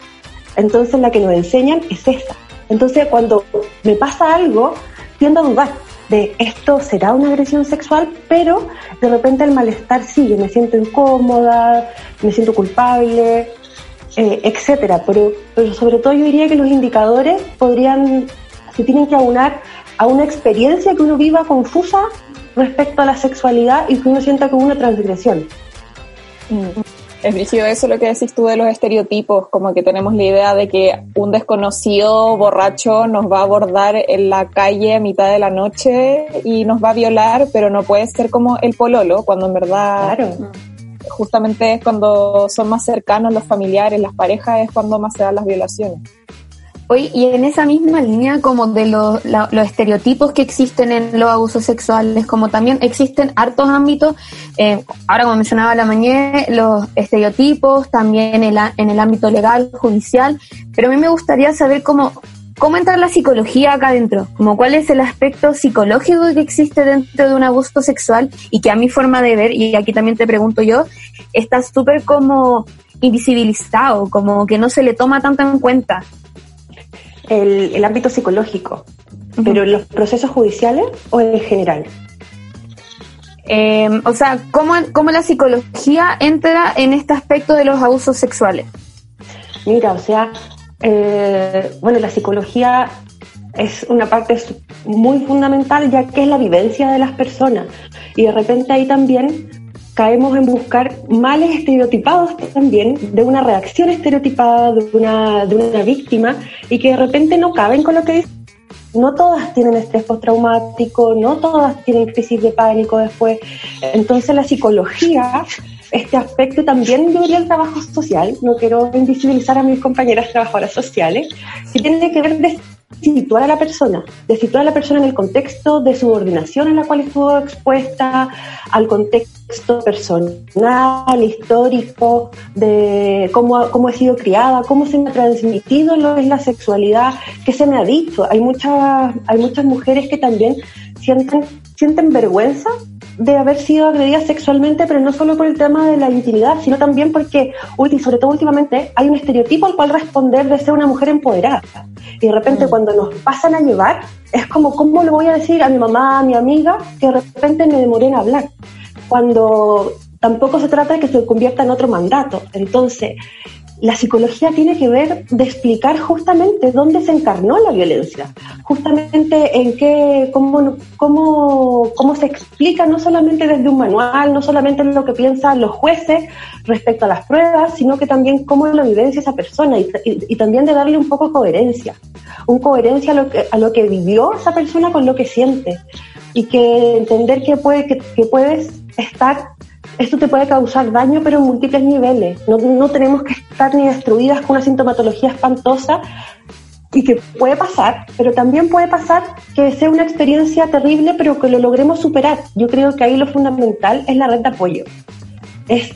Entonces la que nos enseñan es esa entonces, cuando me pasa algo, tiendo a dudar de esto será una agresión sexual, pero de repente el malestar sigue, me siento incómoda, me siento culpable, eh, etcétera. Pero, pero sobre todo yo diría que los indicadores podrían, se tienen que aunar a una experiencia que uno viva confusa respecto a la sexualidad y que uno sienta como una transgresión. Mm. Es rígido eso lo que decís tú de los estereotipos, como que tenemos la idea de que un desconocido borracho nos va a abordar en la calle a mitad de la noche y nos va a violar, pero no puede ser como el pololo, cuando en verdad justamente es cuando son más cercanos los familiares, las parejas, es cuando más se dan las violaciones y en esa misma línea como de los estereotipos que existen en los abusos sexuales, como también existen hartos ámbitos, eh, ahora como mencionaba la mañana, los estereotipos, también en, en el ámbito legal, judicial, pero a mí me gustaría saber cómo, cómo entra la psicología acá adentro, como cuál es el aspecto psicológico que existe dentro de un abuso sexual y que a mi forma de ver, y aquí también te pregunto yo, está súper como invisibilizado, como que no se le toma tanto en cuenta el, ámbito psicológico, pero los procesos judiciales o en general. Em, o sea, ¿cómo, ¿cómo, la psicología entra en este aspecto de los abusos sexuales? Mira, o sea, eh, bueno, la psicología es una parte muy fundamental ya que es la vivencia de las personas y de repente ahí también caemos en buscar males estereotipados también, de una reacción estereotipada de una, de una víctima y que de repente no caben con lo que dice. No todas tienen estrés postraumático, no todas tienen crisis de pánico después. Entonces la psicología, este aspecto también debería el trabajo social, no quiero invisibilizar a mis compañeras trabajadoras sociales, que tiene que ver de situar a la persona, de situar a la persona en el contexto de subordinación en la cual estuvo expuesta, al contexto personal, histórico, de cómo, cómo he sido criada, cómo se me ha transmitido lo que es la sexualidad, qué se me ha dicho. Hay muchas, hay muchas mujeres que también sienten, sienten vergüenza de haber sido agredida sexualmente, pero no solo por el tema de la intimidad, sino también porque, sobre todo últimamente, hay un estereotipo al cual responder de ser una mujer empoderada. Y de repente mm. cuando nos pasan a llevar, es como, ¿cómo le voy a decir a mi mamá, a mi amiga, que de repente me demoré en hablar? Cuando tampoco se trata de que se convierta en otro mandato. Entonces, la psicología tiene que ver de explicar justamente dónde se encarnó la violencia, justamente en qué, cómo, cómo, cómo se explica no solamente desde un manual, no solamente en lo que piensan los jueces respecto a las pruebas, sino que también cómo lo vivencia esa persona y, también de darle un poco coherencia, un coherencia a lo que, a lo que vivió esa persona con lo que siente. Y que entender que, puede, que puedes estar esto te puede causar daño, pero en múltiples niveles. No, tenemos que estar ni destruidas con una sintomatología espantosa y que puede pasar, pero también puede pasar que sea una experiencia terrible, pero que lo logremos superar. Yo creo que ahí lo fundamental es la red de apoyo. Es,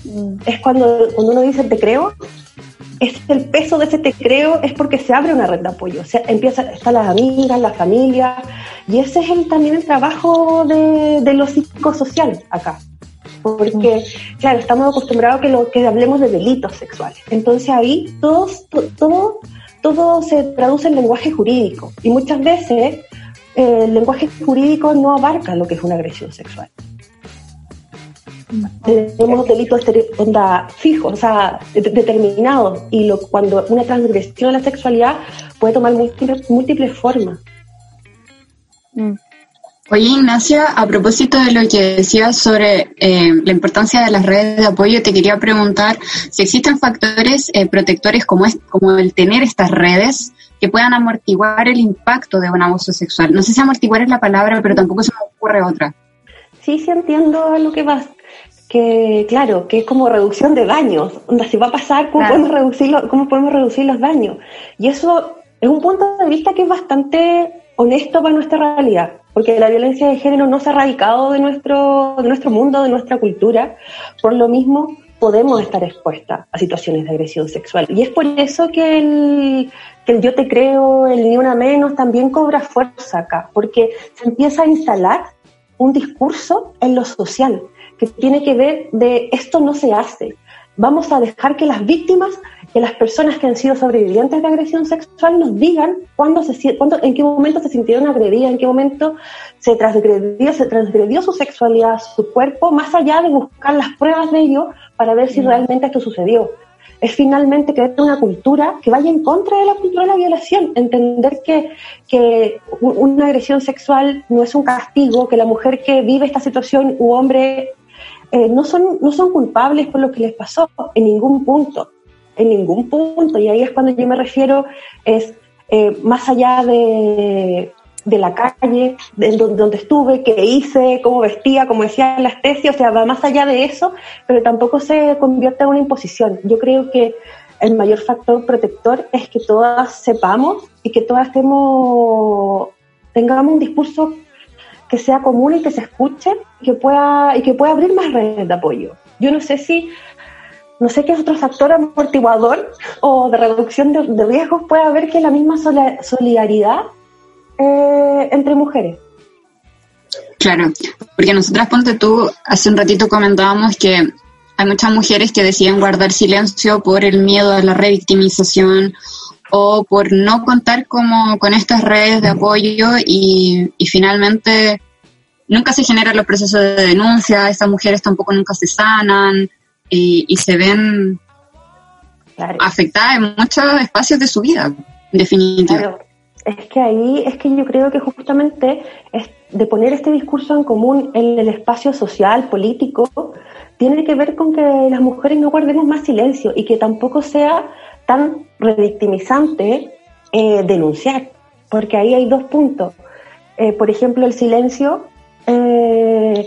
es cuando, cuando uno dice te creo, es el peso de ese te creo es porque se abre una red de apoyo. O sea, empieza, están las amigas, la familia, y ese es el, también el trabajo de, de lo psicosocial acá porque, claro, estamos acostumbrados a que, lo, que hablemos de delitos sexuales. Entonces ahí todo, todo, todo se traduce en lenguaje jurídico y muchas veces eh, el lenguaje jurídico no abarca lo que es una agresión sexual. tenemos delitos onda fijos, o sea, determinados, y lo, cuando una transgresión a la sexualidad puede tomar múltiples, múltiples formas. Mm. Oye, Ignacia, a propósito de lo que decías sobre eh, la importancia de las redes de apoyo, te quería preguntar si existen factores eh, protectores como, es, como el tener estas redes que puedan amortiguar el impacto de un abuso sexual. No sé si amortiguar es la palabra, pero tampoco se me ocurre otra. Sí, sí entiendo lo que vas. Que claro, que es como reducción de daños. Onda, si va a pasar, ¿cómo, podemos reducirlo, ¿cómo podemos reducir los daños? Y eso es un punto de vista que es bastante honesto para nuestra realidad, porque la violencia de género no se ha erradicado de nuestro, de nuestro mundo, de nuestra cultura. Por lo mismo, podemos estar expuestas a situaciones de agresión sexual. Y es por eso que el, que el yo te creo, el ni una menos, también cobra fuerza acá, porque se empieza a instalar un discurso en lo social que tiene que ver de esto no se hace. Vamos a dejar que las víctimas, que las personas que han sido sobrevivientes de agresión sexual nos digan cuándo se, cuándo, en qué momento se sintieron agredidas, en qué momento se transgredió, se transgredió su sexualidad, su cuerpo, más allá de buscar las pruebas de ello para ver si realmente esto sucedió. Es finalmente crear una cultura que vaya en contra de la cultura de la violación, entender que, que una agresión sexual no es un castigo, que la mujer que vive esta situación u hombre eh, no, son, no son culpables por lo que les pasó en ningún punto, en ningún punto. Y ahí es cuando yo me refiero, es eh, más allá de, de la calle, de donde, estuve, qué hice, cómo vestía, como decía las tesis, o sea, va más allá de eso, pero tampoco se convierte en una imposición. Yo creo que el mayor factor protector es que todas sepamos y que todas tengamos un discurso que sea común y que se escuche que pueda, y que pueda abrir más redes de apoyo. Yo no sé si, no sé qué otro factor amortiguador o de reducción de, de riesgos puede haber que la misma solidaridad eh, entre mujeres. Claro, porque nosotras, ponte tú, hace un ratito comentábamos que hay muchas mujeres que deciden guardar silencio por el miedo a la revictimización o por no contar como con estas redes de apoyo y, finalmente nunca se generan los procesos de denuncia, estas mujeres tampoco nunca se sanan y, se ven afectadas en muchos espacios de su vida, definitivamente es que ahí es que yo creo que justamente es de poner este discurso en común en el espacio social, político, tiene que ver con que las mujeres no guardemos más silencio y que tampoco sea tan revictimizante eh, denunciar, porque ahí hay dos puntos. Eh, por ejemplo, el silencio eh,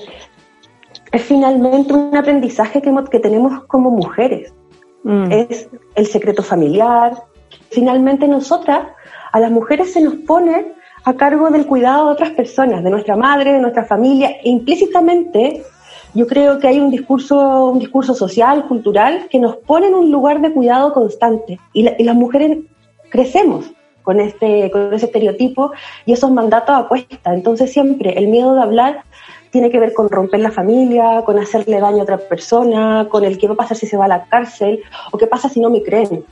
es finalmente un aprendizaje que, que tenemos como mujeres. Mm. Es el secreto familiar. Finalmente nosotras a las mujeres se nos pone a cargo del cuidado de otras personas, de nuestra madre, de nuestra familia, e implícitamente yo creo que hay un discurso, un discurso social, cultural, que nos pone en un lugar de cuidado constante. Y, las mujeres crecemos con este, con ese estereotipo y esos mandatos a cuesta. Entonces siempre el miedo de hablar tiene que ver con romper la familia, con hacerle daño a otra persona, con el qué va a pasar si se va a la cárcel o qué pasa si no me creen.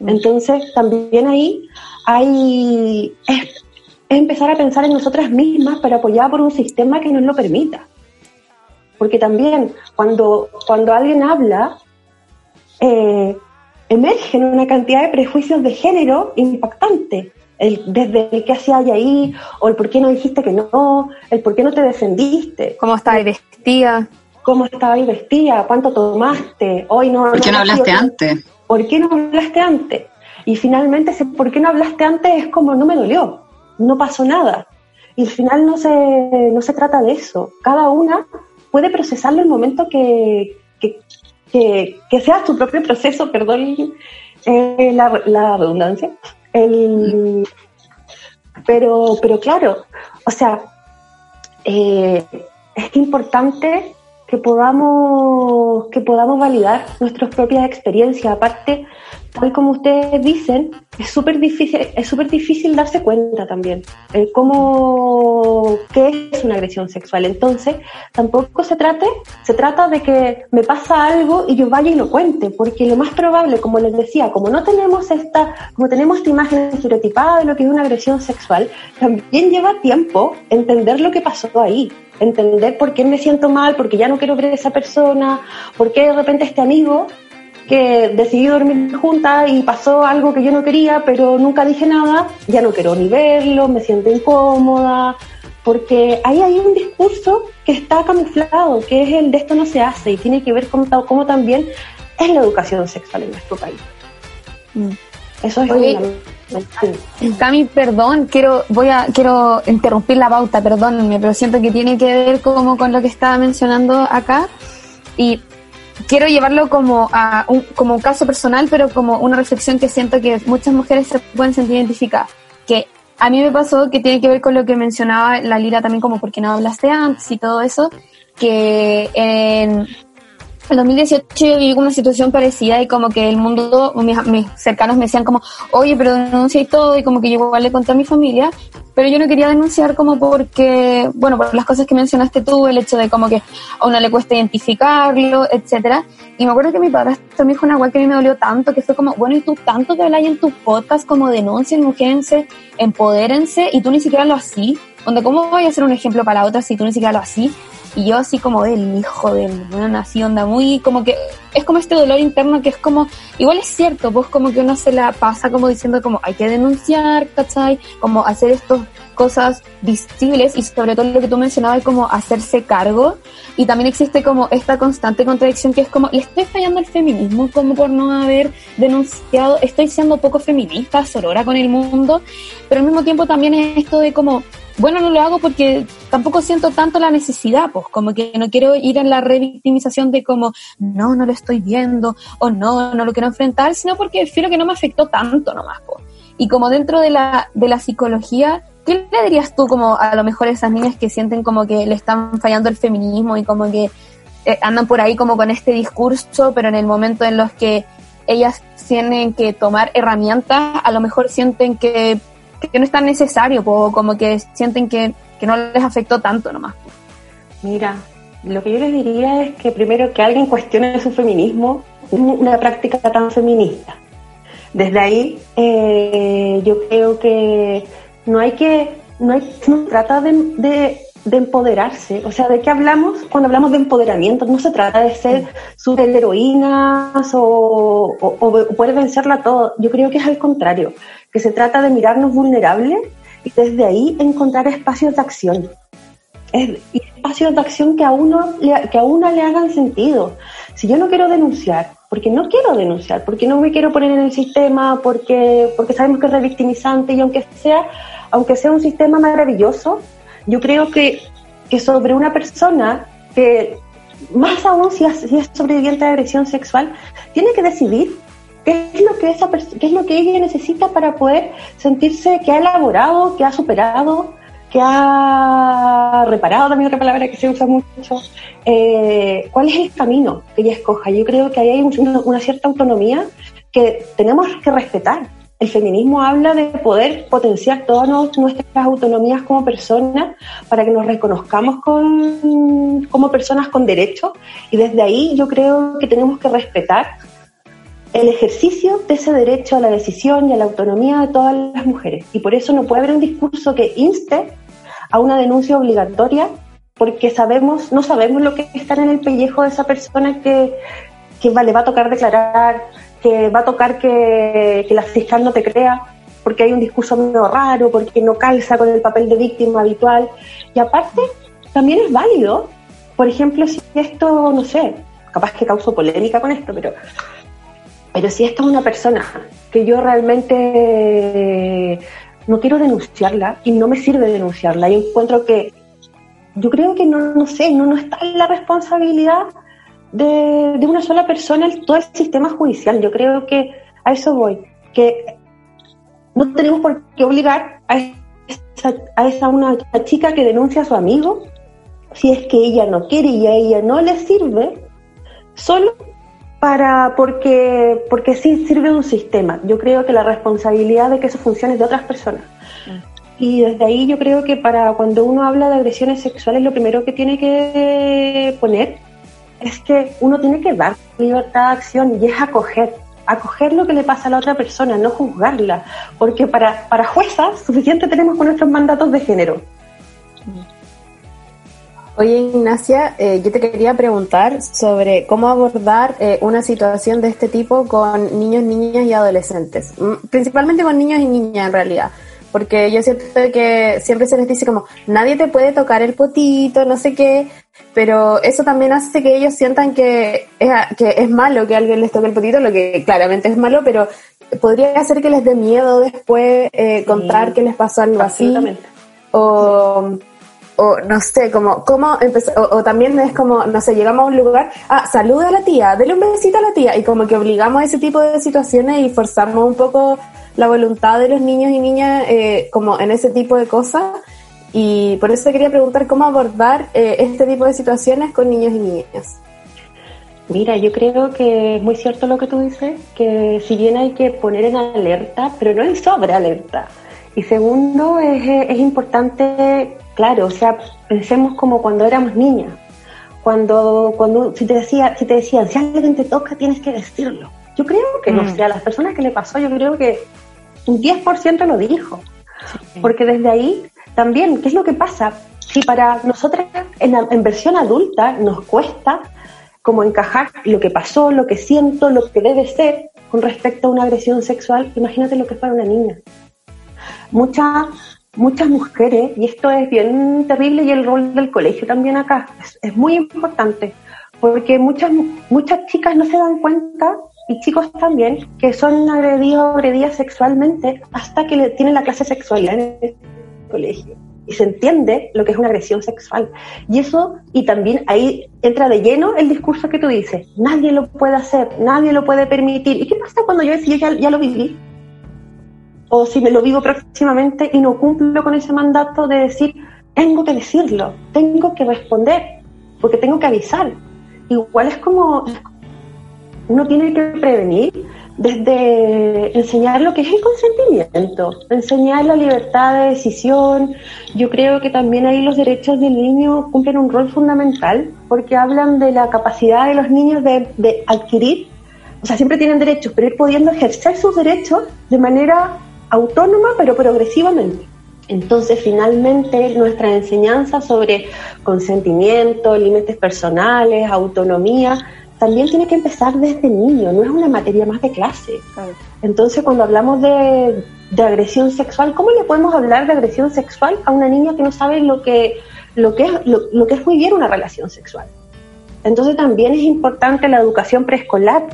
Entonces, también ahí hay, es, empezar a pensar en nosotras mismas para apoyar por un sistema que nos lo permita. Porque también cuando, cuando alguien habla, eh, emergen una cantidad de prejuicios de género impactante. El, desde el que hacía ahí, o el por qué no dijiste que no, el por qué no te defendiste. ¿Cómo estabas vestida? ¿Cómo estabas vestida? ¿Cuánto tomaste? Hoy no. ¿Por qué no, hablaste antes? ¿por qué no hablaste antes? Y finalmente ese ¿por qué no hablaste antes? es como, no me dolió, no pasó nada. Y al final no se, no se trata de eso. Cada una puede procesarlo en el momento que, que, que, sea su propio proceso, perdón eh, la, la, redundancia. El, pero, pero claro, o sea, eh, es importante que podamos, que podamos validar nuestras propias experiencias. Aparte, tal como ustedes dicen, es súper difícil, es súper difícil darse cuenta también eh, cómo qué es una agresión sexual. Entonces, tampoco se trate, se trata de que me pasa algo y yo vaya y lo cuente, porque lo más probable, como les decía, como no tenemos esta, como tenemos esta imagen estereotipada de lo que es una agresión sexual, también lleva tiempo entender lo que pasó ahí entender por qué me siento mal, porque ya no quiero ver a esa persona, por qué de repente este amigo que decidí dormir juntas y pasó algo que yo no quería, pero nunca dije nada, ya no quiero ni verlo, me siento incómoda, porque ahí hay un discurso que está camuflado, que es el de esto no se hace y tiene que ver con cómo también es la educación sexual en nuestro país. Mm. Eso es Oye, Cami, perdón, quiero, voy a, quiero interrumpir la pauta, perdónenme, pero siento que tiene que ver como con lo que estaba mencionando acá. Y quiero llevarlo como a un, como un caso personal, pero como una reflexión que siento que muchas mujeres se pueden sentir identificadas. Que a mí me pasó que tiene que ver con lo que mencionaba la Lira también, como porque no hablaste antes y todo eso, que en en 2018 yo viví una situación parecida y como que el mundo, mis, mis cercanos me decían como, oye, pero denuncia y todo, y como que yo igual le conté a mi familia, pero yo no quería denunciar como porque, bueno, por las cosas que mencionaste tú, el hecho de como que a uno le cuesta identificarlo, etcétera. Y me acuerdo que mi padre me dijo una guay que a mí me dolió tanto, que fue como, bueno, y tú tanto que hablas en tu podcast como denuncien, mujerense, empodérense, y tú ni siquiera lo así, donde cómo voy a ser un ejemplo para la si tú ni siquiera lo así. Y yo así como del hijo de bueno, así onda muy como que es como este dolor interno que es como, igual es cierto, pues como que uno se la pasa como diciendo como hay que denunciar, ¿cachai? Como hacer estas cosas visibles y sobre todo lo que tú mencionabas como hacerse cargo. Y también existe como esta constante contradicción que es como le estoy fallando al feminismo como por no haber denunciado, estoy siendo poco feminista, sorora con el mundo, pero al mismo tiempo también es esto de como bueno, no lo hago porque tampoco siento tanto la necesidad, pues como que no quiero ir en la revictimización de como, no, no lo estoy viendo, o no, no lo quiero enfrentar, sino porque prefiero que no me afectó tanto nomás, pues. Y como dentro de la, de la psicología, ¿qué le dirías tú como a lo mejor a esas niñas que sienten como que le están fallando el feminismo y como que eh, andan por ahí como con este discurso, pero en el momento en los que ellas tienen que tomar herramientas, a lo mejor sienten que que no es tan necesario, como que sienten que, no les afectó tanto nomás. Mira, lo que yo les diría es que primero que alguien cuestione su feminismo, una práctica tan feminista. Desde ahí eh, yo creo que no hay que, no, hay, no trata de, de, empoderarse, o sea, ¿de qué hablamos cuando hablamos de empoderamiento? No se trata de ser super heroínas o, o, o poder vencerla todo, yo creo que es al contrario que se trata de mirarnos vulnerables y desde ahí encontrar espacios de acción. Es, espacios de acción que a, uno, que a una le hagan sentido. Si yo no quiero denunciar, porque no quiero denunciar, porque no me quiero poner en el sistema, porque, porque sabemos que es revictimizante y aunque sea, aunque sea un sistema maravilloso, yo creo que, que sobre una persona que, más aún si es sobreviviente de agresión sexual, tiene que decidir ¿Qué es lo que esa qué es lo que ella necesita para poder sentirse que ha elaborado, que ha superado, que ha reparado, también otra palabra que se usa mucho? Eh, ¿Cuál es el camino que ella escoja? Yo creo que ahí hay una, cierta autonomía que tenemos que respetar. El feminismo habla de poder potenciar todas nuestras autonomías como personas para que nos reconozcamos con, como personas con derechos y desde ahí yo creo que tenemos que respetar el ejercicio de ese derecho a la decisión y a la autonomía de todas las mujeres. Y por eso no puede haber un discurso que inste a una denuncia obligatoria porque sabemos, no sabemos lo que está en el pellejo de esa persona que, que va a tocar declarar, que va a tocar que, que la fiscal no te crea, porque hay un discurso medio raro, porque no calza con el papel de víctima habitual. Y aparte, también es válido, por ejemplo, si esto, no sé, capaz que causo polémica con esto, pero pero si esta es una persona que yo realmente no quiero denunciarla y no me sirve denunciarla, y encuentro que yo creo que no, no sé, no, no está en la responsabilidad de, de una sola persona el, todo el sistema judicial. Yo creo que a eso voy, que no tenemos por qué obligar a esa, a esa una chica que denuncia a su amigo si es que ella no quiere y a ella no le sirve, solo para porque porque sí sirve un sistema. Yo creo que la responsabilidad de que eso funcione es de otras personas. Y desde ahí yo creo que para cuando uno habla de agresiones sexuales, lo primero que tiene que poner es que uno tiene que dar libertad de acción y es acoger, acoger lo que le pasa a la otra persona, no juzgarla, porque para, para juezas suficiente tenemos con nuestros mandatos de género. Oye, Ignacia, eh, yo te quería preguntar sobre cómo abordar eh, una situación de este tipo con niños, niñas y adolescentes, Mm, principalmente con niños y niñas en realidad, porque yo siento que siempre se les dice como, nadie te puede tocar el potito, no sé qué, pero eso también hace que ellos sientan que es, que es malo que alguien les toque el potito, lo que claramente es malo, pero podría hacer que les dé miedo después eh, contar que les pasó algo así. O, o no sé, como, cómo empezó, o, o también es como, no sé, llegamos a un lugar, ah, saluda a la tía, dele un besito a la tía, y como que obligamos a ese tipo de situaciones y forzamos un poco la voluntad de los niños y niñas eh, como en ese tipo de cosas. Y por eso te quería preguntar cómo abordar eh, este tipo de situaciones con niños y niñas. Mira, yo creo que es muy cierto lo que tú dices, que si bien hay que poner en alerta, pero no en sobre alerta. Y segundo, es, es importante, claro, o sea, pensemos como cuando éramos niñas. Cuando, cuando si te decía, si te decían, si alguien te toca, tienes que decirlo. Yo creo que no, Mm. o sea, a las personas que le pasó, yo creo que un 10% lo dijo. Porque desde ahí también, ¿qué es lo que pasa? Si para nosotras en, la- en versión adulta nos cuesta como encajar lo que pasó, lo que siento, lo que debe ser con respecto a una agresión sexual, imagínate lo que fuera una niña. Muchas, muchas mujeres, y esto es bien terrible, y el rol del colegio también acá es, es muy importante, porque muchas, muchas chicas no se dan cuenta, y chicos también, que son agredidos o agredidas sexualmente hasta que le, tienen la clase de sexualidad en el colegio. Y se entiende lo que es una agresión sexual. Y eso, y también ahí entra de lleno el discurso que tú dices, nadie lo puede hacer, nadie lo puede permitir. ¿Y qué pasa cuando yo decía, ya, ya lo viví? O si me lo vivo próximamente y no cumplo con ese mandato de decir, tengo que decirlo, tengo que responder, porque tengo que avisar. Igual es como, uno tiene que prevenir desde enseñar lo que es el consentimiento, enseñar la libertad de decisión. Yo creo que también ahí los derechos del niño cumplen un rol fundamental porque hablan de la capacidad de los niños de, de adquirir, o sea, siempre tienen derechos, pero ir pudiendo ejercer sus derechos de manera autónoma pero progresivamente. Entonces, finalmente, nuestra enseñanza sobre consentimiento, límites personales, autonomía, también tiene que empezar desde niño, no es una materia más de clase. Entonces, cuando hablamos de, de agresión sexual, ¿cómo le podemos hablar de agresión sexual a una niña que no sabe lo que, lo que, es, lo, lo que es muy bien una relación sexual? Entonces, también es importante la educación preescolar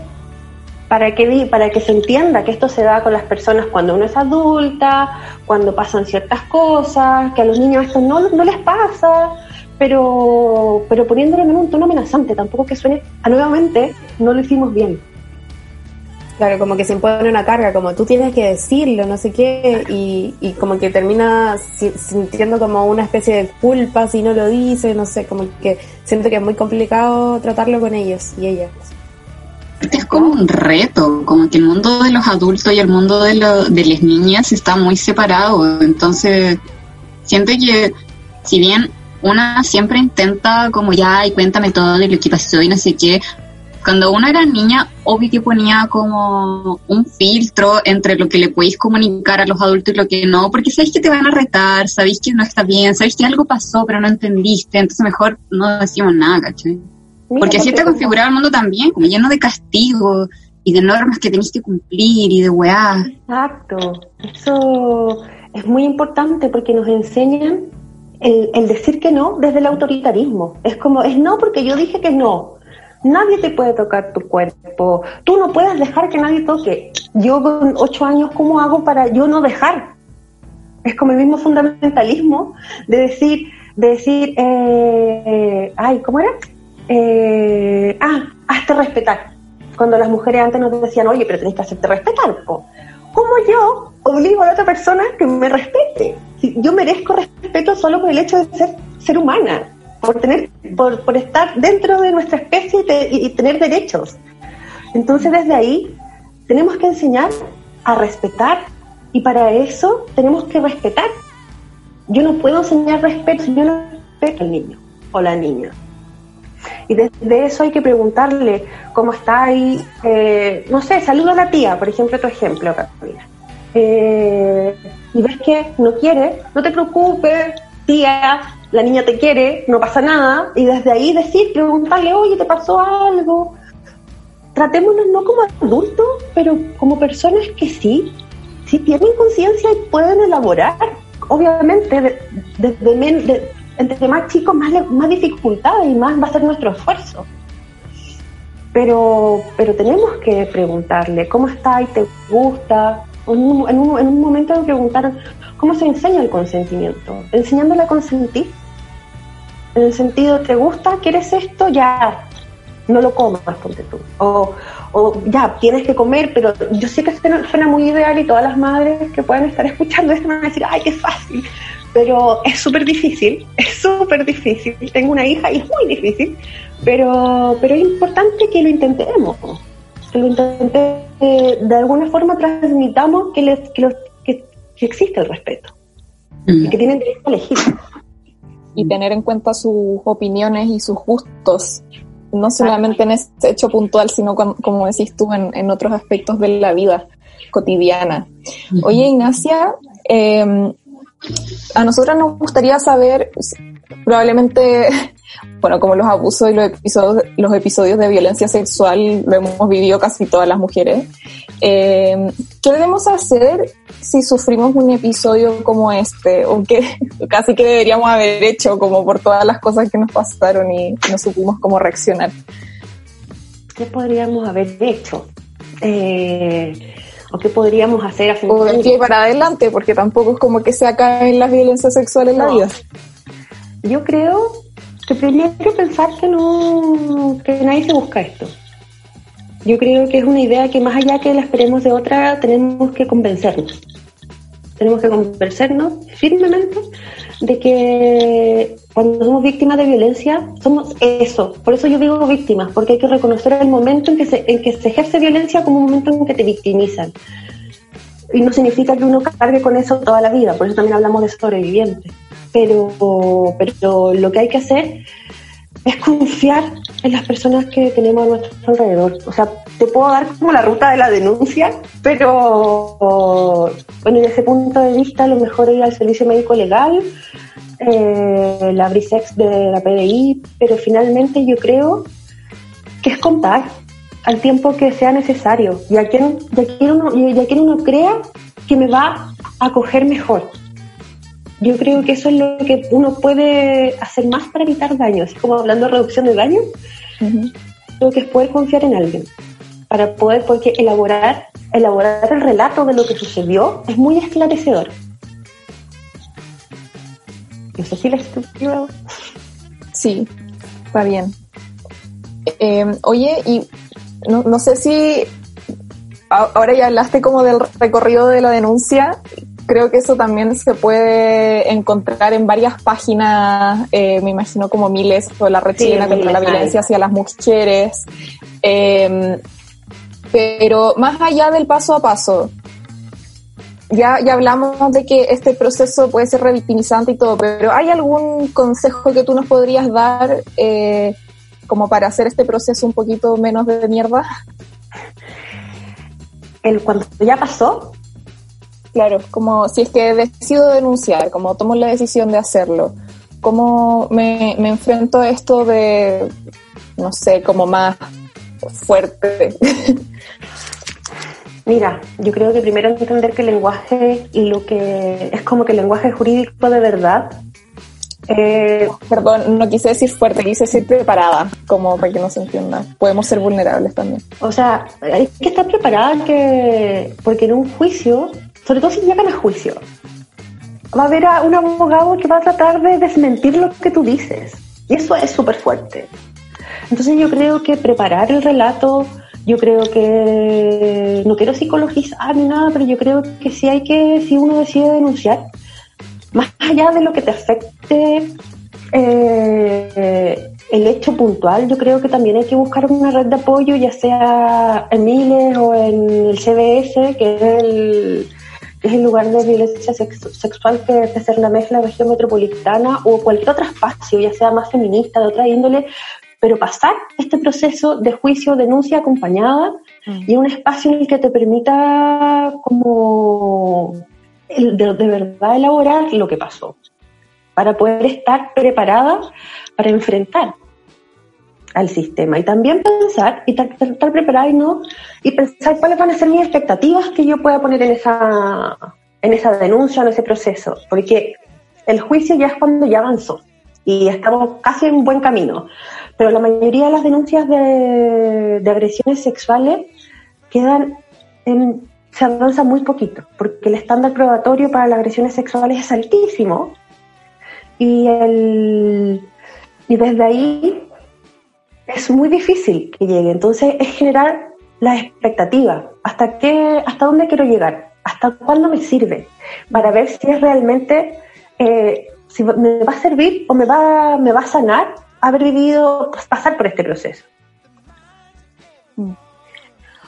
para que, para que se entienda que esto se da con las personas cuando uno es adulta, cuando pasan ciertas cosas, que a los niños esto no, no les pasa, pero, pero poniéndolo en un tono amenazante, tampoco que suene, ah, nuevamente, no lo hicimos bien. Claro, como que se impone una carga, como tú tienes que decirlo, no sé qué, y, y como que termina si- sintiendo como una especie de culpa si no lo dice, no sé, como que siento que es muy complicado tratarlo con ellos y ellas. Es como un reto, como que el mundo de los adultos y el mundo de, lo- de las niñas está muy separado. Entonces, siento que si bien una siempre intenta como ya y cuéntame todo de lo que pasó y no sé qué, cuando uno era niña, obvio que ponía como un filtro entre lo que le podéis comunicar a los adultos y lo que no, porque sabéis que te van a retar, sabéis que no está bien, sabéis que algo pasó pero no entendiste, entonces mejor no decimos nada, ¿cachai? Porque así está configurado el mundo también, como lleno de castigos y de normas que tenéis que cumplir y de weá. Exacto, eso es muy importante porque nos enseñan el, el decir que no desde el autoritarismo. Es como, es no porque yo dije que no. Nadie te puede tocar tu cuerpo. Tú no puedes dejar que nadie toque. Yo con ocho años, ¿cómo hago para yo no dejar? Es como el mismo fundamentalismo de decir, de decir, eh, eh, ay, ¿cómo era? Eh, ah, hazte respetar. Cuando las mujeres antes nos decían, oye, pero tenés que hacerte respetar. ¿Cómo yo obligo a la otra persona que me respete? Yo merezco respeto solo por el hecho de ser ser humana, por tener, por, por estar dentro de nuestra especie y, te- y tener derechos. Entonces desde ahí tenemos que enseñar a respetar y para eso tenemos que respetar. Yo no puedo enseñar respeto si yo no respeto al niño o la niña. Y desde eso hay que preguntarle cómo está ahí, eh, no sé, saluda a la tía, por ejemplo, tu ejemplo, Carolina. Eh, y ves que no quiere, no te preocupes, tía, la niña te quiere, no pasa nada, y desde ahí decir, preguntarle, oye, ¿te pasó algo? Tratémonos no como adultos, pero como personas que sí, sí tienen conciencia y pueden elaborar. Obviamente, desde entre más chicos, más, más dificultades y más va a ser nuestro esfuerzo. Pero, pero tenemos que preguntarle, ¿cómo está y te gusta? En un, en un, en un momento de preguntar, ¿cómo se enseña el consentimiento? Enseñándole a consentir. En el sentido, ¿te gusta? ¿Quieres esto? Ya, no lo comas, ponte tú. O, o ya, tienes que comer, pero yo sé que suena muy ideal y todas las madres que pueden estar escuchando esto van a decir, ay, qué fácil pero es súper difícil, es súper difícil. Tengo una hija y es muy difícil, pero, pero es importante que lo intentemos, que lo intentemos, de alguna forma transmitamos que, les, que, existe el respeto y que tienen derecho a elegir. Y tener en cuenta sus opiniones y sus gustos, no solamente en este hecho puntual, sino como decís tú, en, en otros aspectos de la vida cotidiana. Oye, Ignacia, eh, a nosotras nos gustaría saber, probablemente, bueno, como los abusos y los episodios, los episodios de violencia sexual lo hemos vivido casi todas las mujeres. Eh, ¿Qué debemos hacer si sufrimos un episodio como este? O que casi que deberíamos haber hecho, como por todas las cosas que nos pasaron y no supimos cómo reaccionar. ¿Qué podríamos haber hecho? Eh, o qué podríamos hacer a O de pie para adelante, porque tampoco es como que se acaben las violencias sexuales en la vida. Yo creo que primero pensar que no, que nadie se busca esto. Yo creo que es una idea que más allá que la esperemos de otra, tenemos que convencernos. Tenemos que convencernos firmemente de que cuando somos víctimas de violencia, somos eso. Por eso yo digo víctimas, porque hay que reconocer el momento en que se, en que se ejerce violencia como un momento en que te victimizan. Y no significa que uno cargue con eso toda la vida, por eso también hablamos de sobrevivientes. Pero, pero lo que hay que hacer es confiar en las personas que tenemos a nuestro alrededor. O sea, te puedo dar como la ruta de la denuncia, pero bueno, desde ese punto de vista, lo mejor ir al servicio médico legal, eh, la Brisex de la PDI, pero finalmente yo creo que es contar al tiempo que sea necesario y a quien, uno, y a quien uno crea que me va a acoger mejor. Yo creo que eso es lo que uno puede hacer más para evitar daños, como hablando de reducción de daños, lo que es poder confiar en alguien, para poder, porque elaborar, elaborar el relato de lo que sucedió es muy esclarecedor. No sé si la estructura. Sí, está bien. Eh, oye, y no, no sé si ahora ya hablaste como del recorrido de la denuncia. Creo que eso también se puede encontrar en varias páginas, eh, me imagino como miles, o la red chilena contra la violencia hacia las mujeres. Eh, pero más allá del paso a paso, ya, ya hablamos de que este proceso puede ser revictimizante y todo, pero ¿hay algún consejo que tú nos podrías dar eh, como para hacer este proceso un poquito menos de mierda? El cuando ya pasó. Claro, como si es que decido denunciar, como tomo la decisión de hacerlo, ¿cómo me, me enfrento a esto de, no sé, como más fuerte? Mira, yo creo que primero entender que el lenguaje y lo que es como que el lenguaje jurídico de verdad. Eh, Perdón, no quise decir fuerte, quise decir preparada, como para que no se entienda. Podemos ser vulnerables también. O sea, hay que estar preparada que, porque en un juicio, sobre todo si llegan a juicio, va a haber un abogado que va a tratar de desmentir lo que tú dices. Y eso es súper fuerte. Entonces yo creo que preparar el relato, yo creo que no quiero psicologizar ni nada, pero yo creo que sí hay que, si uno decide denunciar, más allá de lo que te afecte, eh, el hecho puntual, yo creo que también hay que buscar una red de apoyo, ya sea en Miles o en el CBS, que es el, es el lugar de violencia sexual que debe ser la mezcla región metropolitana o cualquier otro espacio, ya sea más feminista, de otra índole, pero pasar este proceso de juicio, denuncia acompañada y un espacio en el que te permita como de, de verdad elaborar lo que pasó, para poder estar preparada para enfrentar al sistema. Y también pensar y estar preparada y no y pensar cuáles van a ser mis expectativas que yo pueda poner en esa en esa denuncia en ese proceso. Porque el juicio ya es cuando ya avanzó y estamos casi en buen camino. Pero la mayoría de las denuncias de, de agresiones sexuales quedan en se avanza muy poquito porque el estándar probatorio para las agresiones sexuales es altísimo y el y desde ahí es muy difícil que llegue. Entonces es generar la expectativa. ¿Hasta qué, hasta dónde quiero llegar? ¿Hasta cuándo me sirve? Para ver si es realmente, eh, si me va a servir o me va, me va a sanar haber vivido, pues, pasar por este proceso.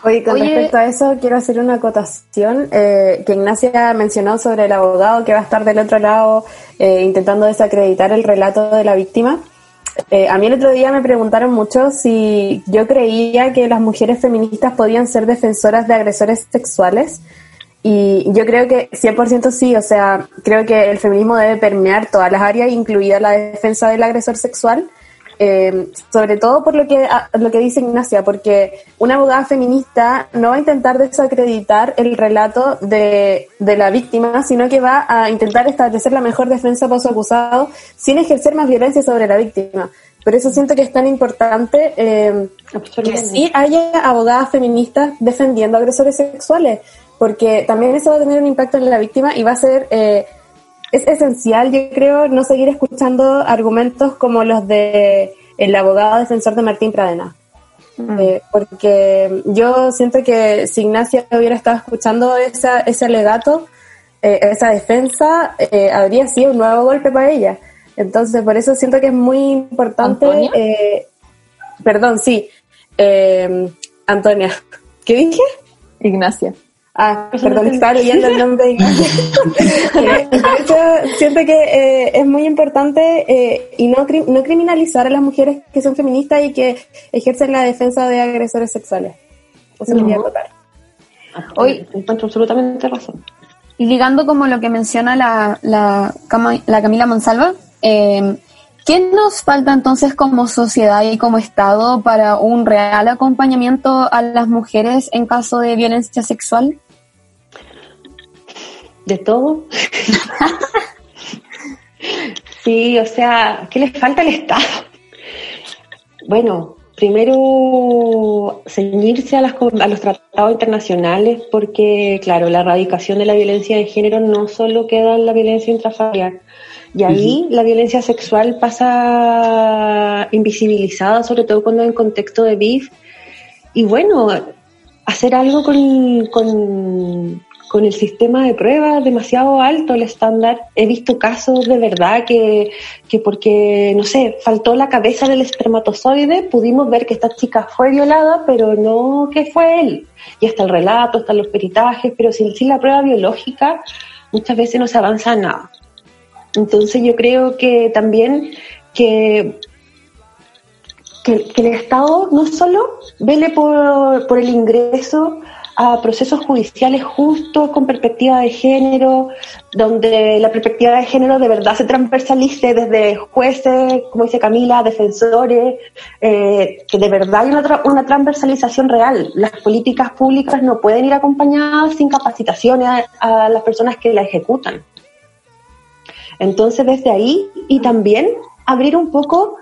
Oye, con respecto a eso, quiero hacer una acotación eh, que Ignacia mencionó sobre el abogado que va a estar del otro lado eh, intentando desacreditar el relato de la víctima. Eh, a mí el otro día me preguntaron mucho si yo creía que las mujeres feministas podían ser defensoras de agresores sexuales. Y yo creo que 100% sí, o sea, creo que el feminismo debe permear todas las áreas, incluida la defensa del agresor sexual. Eh, sobre todo por lo que, lo que dice Ignacia, porque una abogada feminista no va a intentar desacreditar el relato de, de la víctima, sino que va a intentar establecer la mejor defensa para su acusado sin ejercer más violencia sobre la víctima. Por eso siento que es tan importante eh, que sí haya abogadas feministas defendiendo agresores sexuales, porque también eso va a tener un impacto en la víctima y va a ser... Eh, es esencial, yo creo, no seguir escuchando argumentos como los de el abogado defensor de Martín Pradena. Mm. Eh, porque yo siento que si Ignacia hubiera estado escuchando esa, ese alegato, eh, esa defensa, eh, habría sido un nuevo golpe para ella. Entonces, por eso siento que es muy importante. perdón, sí. Antonia. ¿Qué dije? Ignacia. Ah, perdón, estaba leyendo el nombre de siento que eh, es muy importante eh, y no, no criminalizar a las mujeres que son feministas y que ejercen la defensa de agresores sexuales. Eso quería acotar. Hoy encuentro absolutamente razón. Y ligando como lo que menciona la, la, la Camila Monsalva, eh, ¿Qué nos falta entonces como sociedad y como Estado para un real acompañamiento a las mujeres en caso de violencia sexual? De todo. sí, o sea, ¿qué les falta al Estado? Bueno, primero ceñirse a, a, los tratados internacionales porque, claro, la erradicación de la violencia de género no solo queda en la violencia intrafamiliar. Y ahí la violencia sexual pasa invisibilizada, sobre todo cuando en contexto de BIF. Y bueno, hacer algo con, con con el sistema de pruebas demasiado alto el estándar. He visto casos de verdad que, que porque, no sé, faltó la cabeza del espermatozoide, pudimos ver que esta chica fue violada, pero no que fue él. Y hasta el relato, hasta los peritajes, pero sin, sin la prueba biológica muchas veces no se avanza nada. Entonces yo creo que también que que, el Estado no solo vele por, por el ingreso a procesos judiciales justos con perspectiva de género, donde la perspectiva de género de verdad se transversalice desde jueces, como dice Camila, defensores, eh, que de verdad hay una, una transversalización real. Las políticas públicas no pueden ir acompañadas sin capacitaciones a, las personas que la ejecutan. Entonces, desde ahí, y también abrir un poco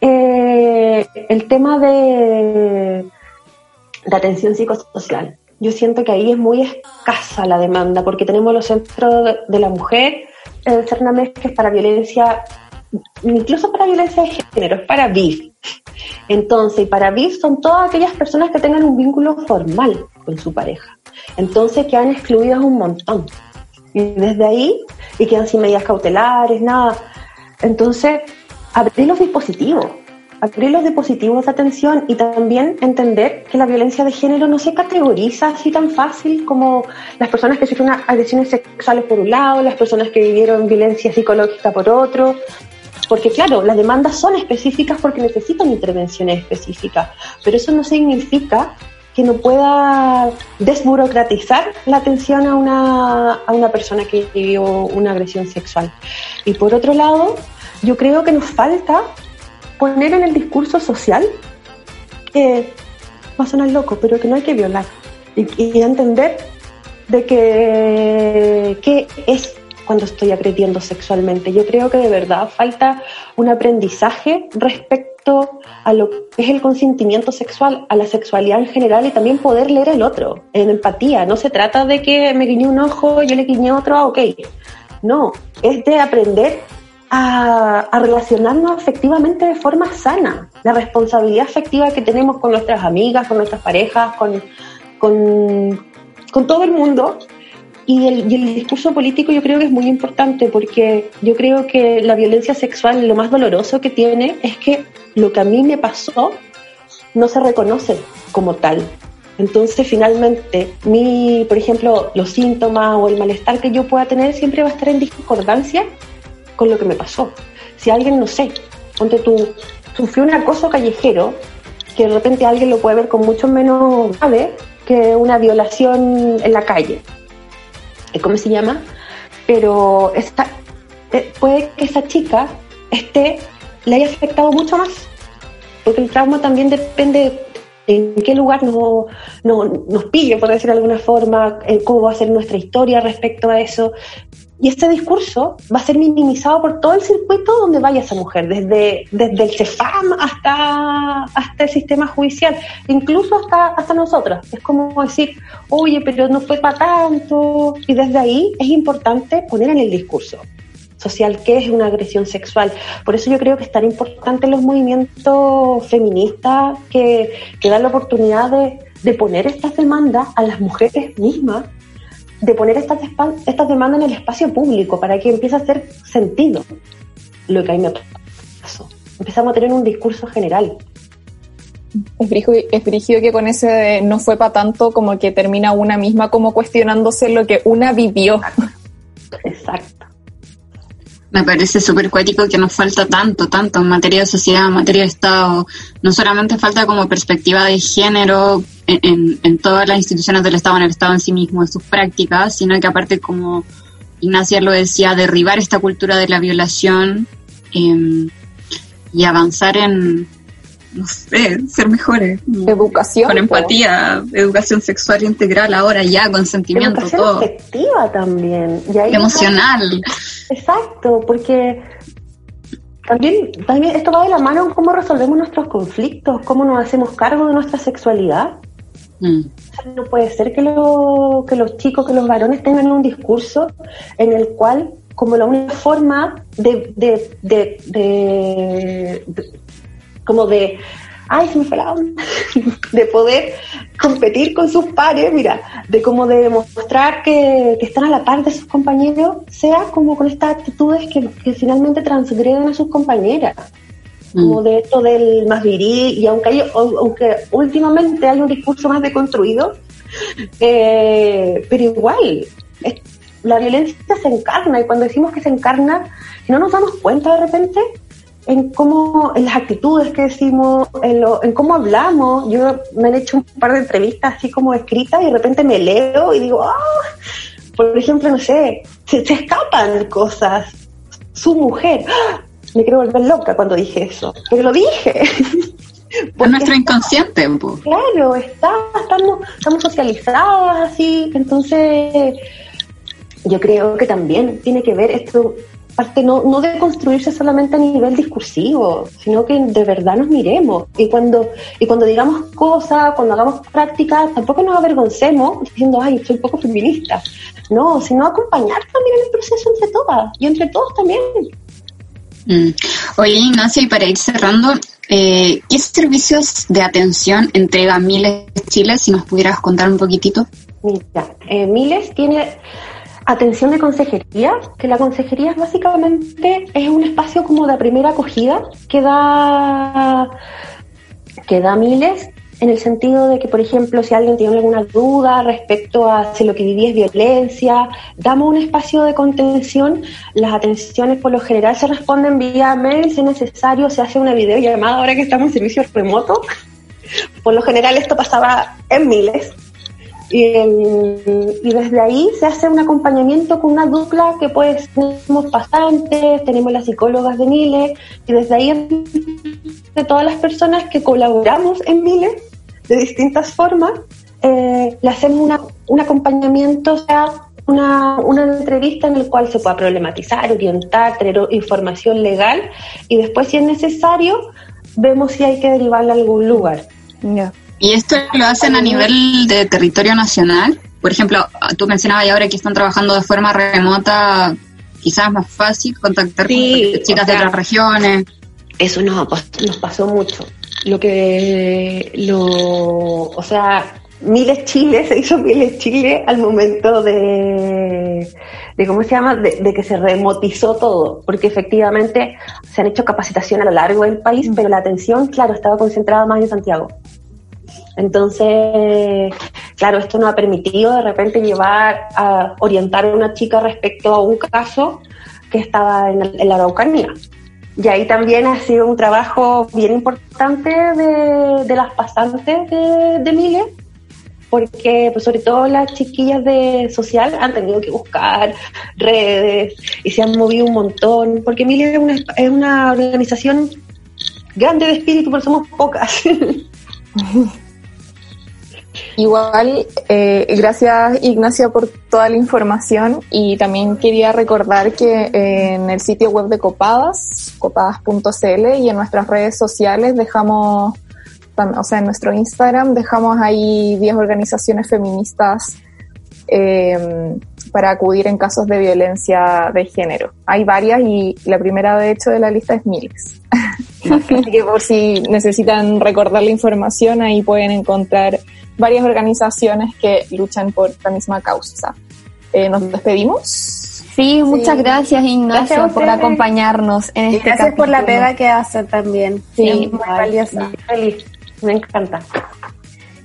eh, el tema de, de atención psicosocial yo siento que ahí es muy escasa la demanda, porque tenemos los centros de la mujer, el CERNAMES que es para violencia, incluso para violencia de género, es para VIF. Entonces, para VIF son todas aquellas personas que tengan un vínculo formal con su pareja. Entonces quedan excluidas un montón. Y desde ahí, y quedan sin medidas cautelares, nada. Entonces, abrir los dispositivos, abrir los dispositivos de atención y también entender que la violencia de género no se categoriza así tan fácil como las personas que sufrieron agresiones sexuales por un lado, las personas que vivieron violencia psicológica por otro, porque claro, las demandas son específicas porque necesitan intervenciones específicas, pero eso no significa que no pueda desburocratizar la atención a una, a una persona que vivió una agresión sexual. Y por otro lado, yo creo que nos falta poner en el discurso social que va a sonar loco, pero que no hay que violar y, entender de que, qué es cuando estoy agrediendo sexualmente. Yo creo que de verdad falta un aprendizaje respecto a lo que es el consentimiento sexual, a la sexualidad en general y también poder leer el otro, en empatía. No se trata de que me guiñé un ojo, yo le guiñé otro, ah, ok. No, es de aprender a, relacionarnos afectivamente de forma sana. La responsabilidad afectiva que tenemos con nuestras amigas, con nuestras parejas, con, con, con todo el mundo, y el, y el, discurso político yo creo que es muy importante porque yo creo que la violencia sexual lo más doloroso que tiene es que lo que a mí me pasó no se reconoce como tal. Entonces finalmente mi, por ejemplo, los síntomas o el malestar que yo pueda tener siempre va a estar en discordancia con lo que me pasó. Si alguien, no sé, ponte tú, sufrió un acoso callejero, que de repente alguien lo puede ver con mucho menos grave que una violación en la calle ¿cómo se llama? Pero esta, eh, puede que esa chica esté, le haya afectado mucho más, porque el trauma también depende en qué lugar no, no, nos pille, por decir de alguna forma, eh, cómo va a ser nuestra historia respecto a eso. Y este discurso va a ser minimizado por todo el circuito donde vaya esa mujer, desde, desde el CEFAM hasta, hasta el sistema judicial, incluso hasta, hasta nosotras. Es como decir, oye, pero no fue para tanto. Y desde ahí es importante poner en el discurso social qué es una agresión sexual. Por eso yo creo que es tan importante los movimientos feministas que, que dan la oportunidad de, de poner estas demandas a las mujeres mismas de poner estas, estas demandas en el espacio público para que empiece a hacer sentido lo que a mí me pasó. Empezamos a tener un discurso general. Es brígido, que con ese no fue para tanto como que termina una misma como cuestionándose lo que una vivió. Exacto. Me parece súper cuático que nos falta tanto, tanto en materia de sociedad, en materia de Estado. No solamente falta como perspectiva de género en, todas las instituciones del Estado, en el Estado en sí mismo, en sus prácticas, sino que aparte, como Ignacia lo decía, derribar esta cultura de la violación eh, y avanzar en, no sé, ser mejores. Educación. Con empatía, educación sexual integral ahora ya, consentimiento, educación todo. afectiva también. Y ahí Emocional. Exacto, porque también, también esto va de la mano en cómo resolvemos nuestros conflictos, cómo nos hacemos cargo de nuestra sexualidad. Mm. No puede ser que, lo, que los chicos, que los varones tengan un discurso en el cual, como la única forma de, de, de, de como de, ay, se me fue la onda, de poder competir con sus pares, mira, de como de demostrar que, que, están a la par de sus compañeros, sea como con estas actitudes que, que finalmente transgreden a sus compañeras. Como de esto del más viril, y aunque, hay, aunque últimamente hay un discurso más deconstruido, eh, pero igual, es, la violencia se encarna, y cuando decimos que se encarna, si no nos damos cuenta de repente, en cómo, en las actitudes que decimos, en, lo, en cómo hablamos. Yo me han hecho un par de entrevistas así como escritas y de repente me leo y digo, oh, por ejemplo, no sé, se, se escapan cosas. Su mujer, ¡ah! me quiero volver loca cuando dije eso, pero lo dije. Por nuestro inconsciente. Claro, está, estamos, estamos socializadas así, entonces yo creo que también tiene que ver esto parte no, no de construirse solamente a nivel discursivo, sino que de verdad nos miremos. Y cuando, y cuando digamos cosas, cuando hagamos prácticas, tampoco nos avergoncemos diciendo, ay, soy poco feminista. No, sino acompañar también en el proceso entre todas y entre todos también. Mm. Oye, Ignacia, y para ir cerrando, eh, ¿qué servicios de atención entrega Miles Chile? Si nos pudieras contar un poquitito. Mira, eh, Miles tiene atención de consejería, que la consejería básicamente es un espacio como de primera acogida que da, que da miles en el sentido de que, por ejemplo, si alguien tiene alguna duda respecto a si lo que vivía es violencia, damos un espacio de contención. Las atenciones por lo general se responden vía mail, si es necesario, se hace una videollamada ahora que estamos en servicio remoto. Por lo general esto pasaba en miles. Y, y, desde ahí se hace un acompañamiento con una dupla que pues tenemos pasantes, tenemos las psicólogas de Miles, y desde ahí de todas las personas que colaboramos en Miles de distintas formas, eh, le hacemos una, un acompañamiento, o sea, una, entrevista en la cual se pueda problematizar, orientar, tener información legal y después, si es necesario, vemos si hay que derivarla a algún lugar. ¿Y esto lo hacen a nivel de territorio nacional? Por ejemplo, tú mencionabas ahora que están trabajando de forma remota, quizás más fácil contactar con chicas de otras regiones. Eso nos, nos pasó mucho lo que lo o sea Miles Chile se hizo Miles Chile al momento de, de cómo se llama de, que se remotizó todo porque efectivamente se han hecho capacitación a lo largo del país mm. pero la atención claro estaba concentrada más en Santiago entonces claro esto nos ha permitido de repente llevar a orientar a una chica respecto a un caso que estaba en, en la Araucanía y ahí también ha sido un trabajo bien importante de, las pasantes de, de porque pues, sobre todo las chiquillas de social han tenido que buscar redes y se han movido un montón, porque Mile es una, es una organización grande de espíritu, pero somos pocas. Igual, eh, gracias Ignacia por toda la información y también quería recordar que en el sitio web de Copadas, copadas.cl y en nuestras redes sociales dejamos, o sea, en nuestro Instagram dejamos ahí 10 organizaciones feministas eh, para acudir en casos de violencia de género. Hay varias y la primera de hecho de la lista es Milix. Así que por si necesitan recordar la información, ahí pueden encontrar varias organizaciones que luchan por la misma causa. Eh, ¿Nos despedimos? Sí, muchas gracias Ignacio por acompañarnos en este Gracias por la pega que hace también. Sí, muy valiosa. Feliz, me encanta.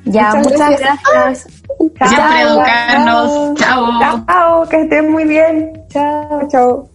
Ya, muchas, gracias. Siempre educarnos. Chao. Chao, que estén muy bien. Chao, chao.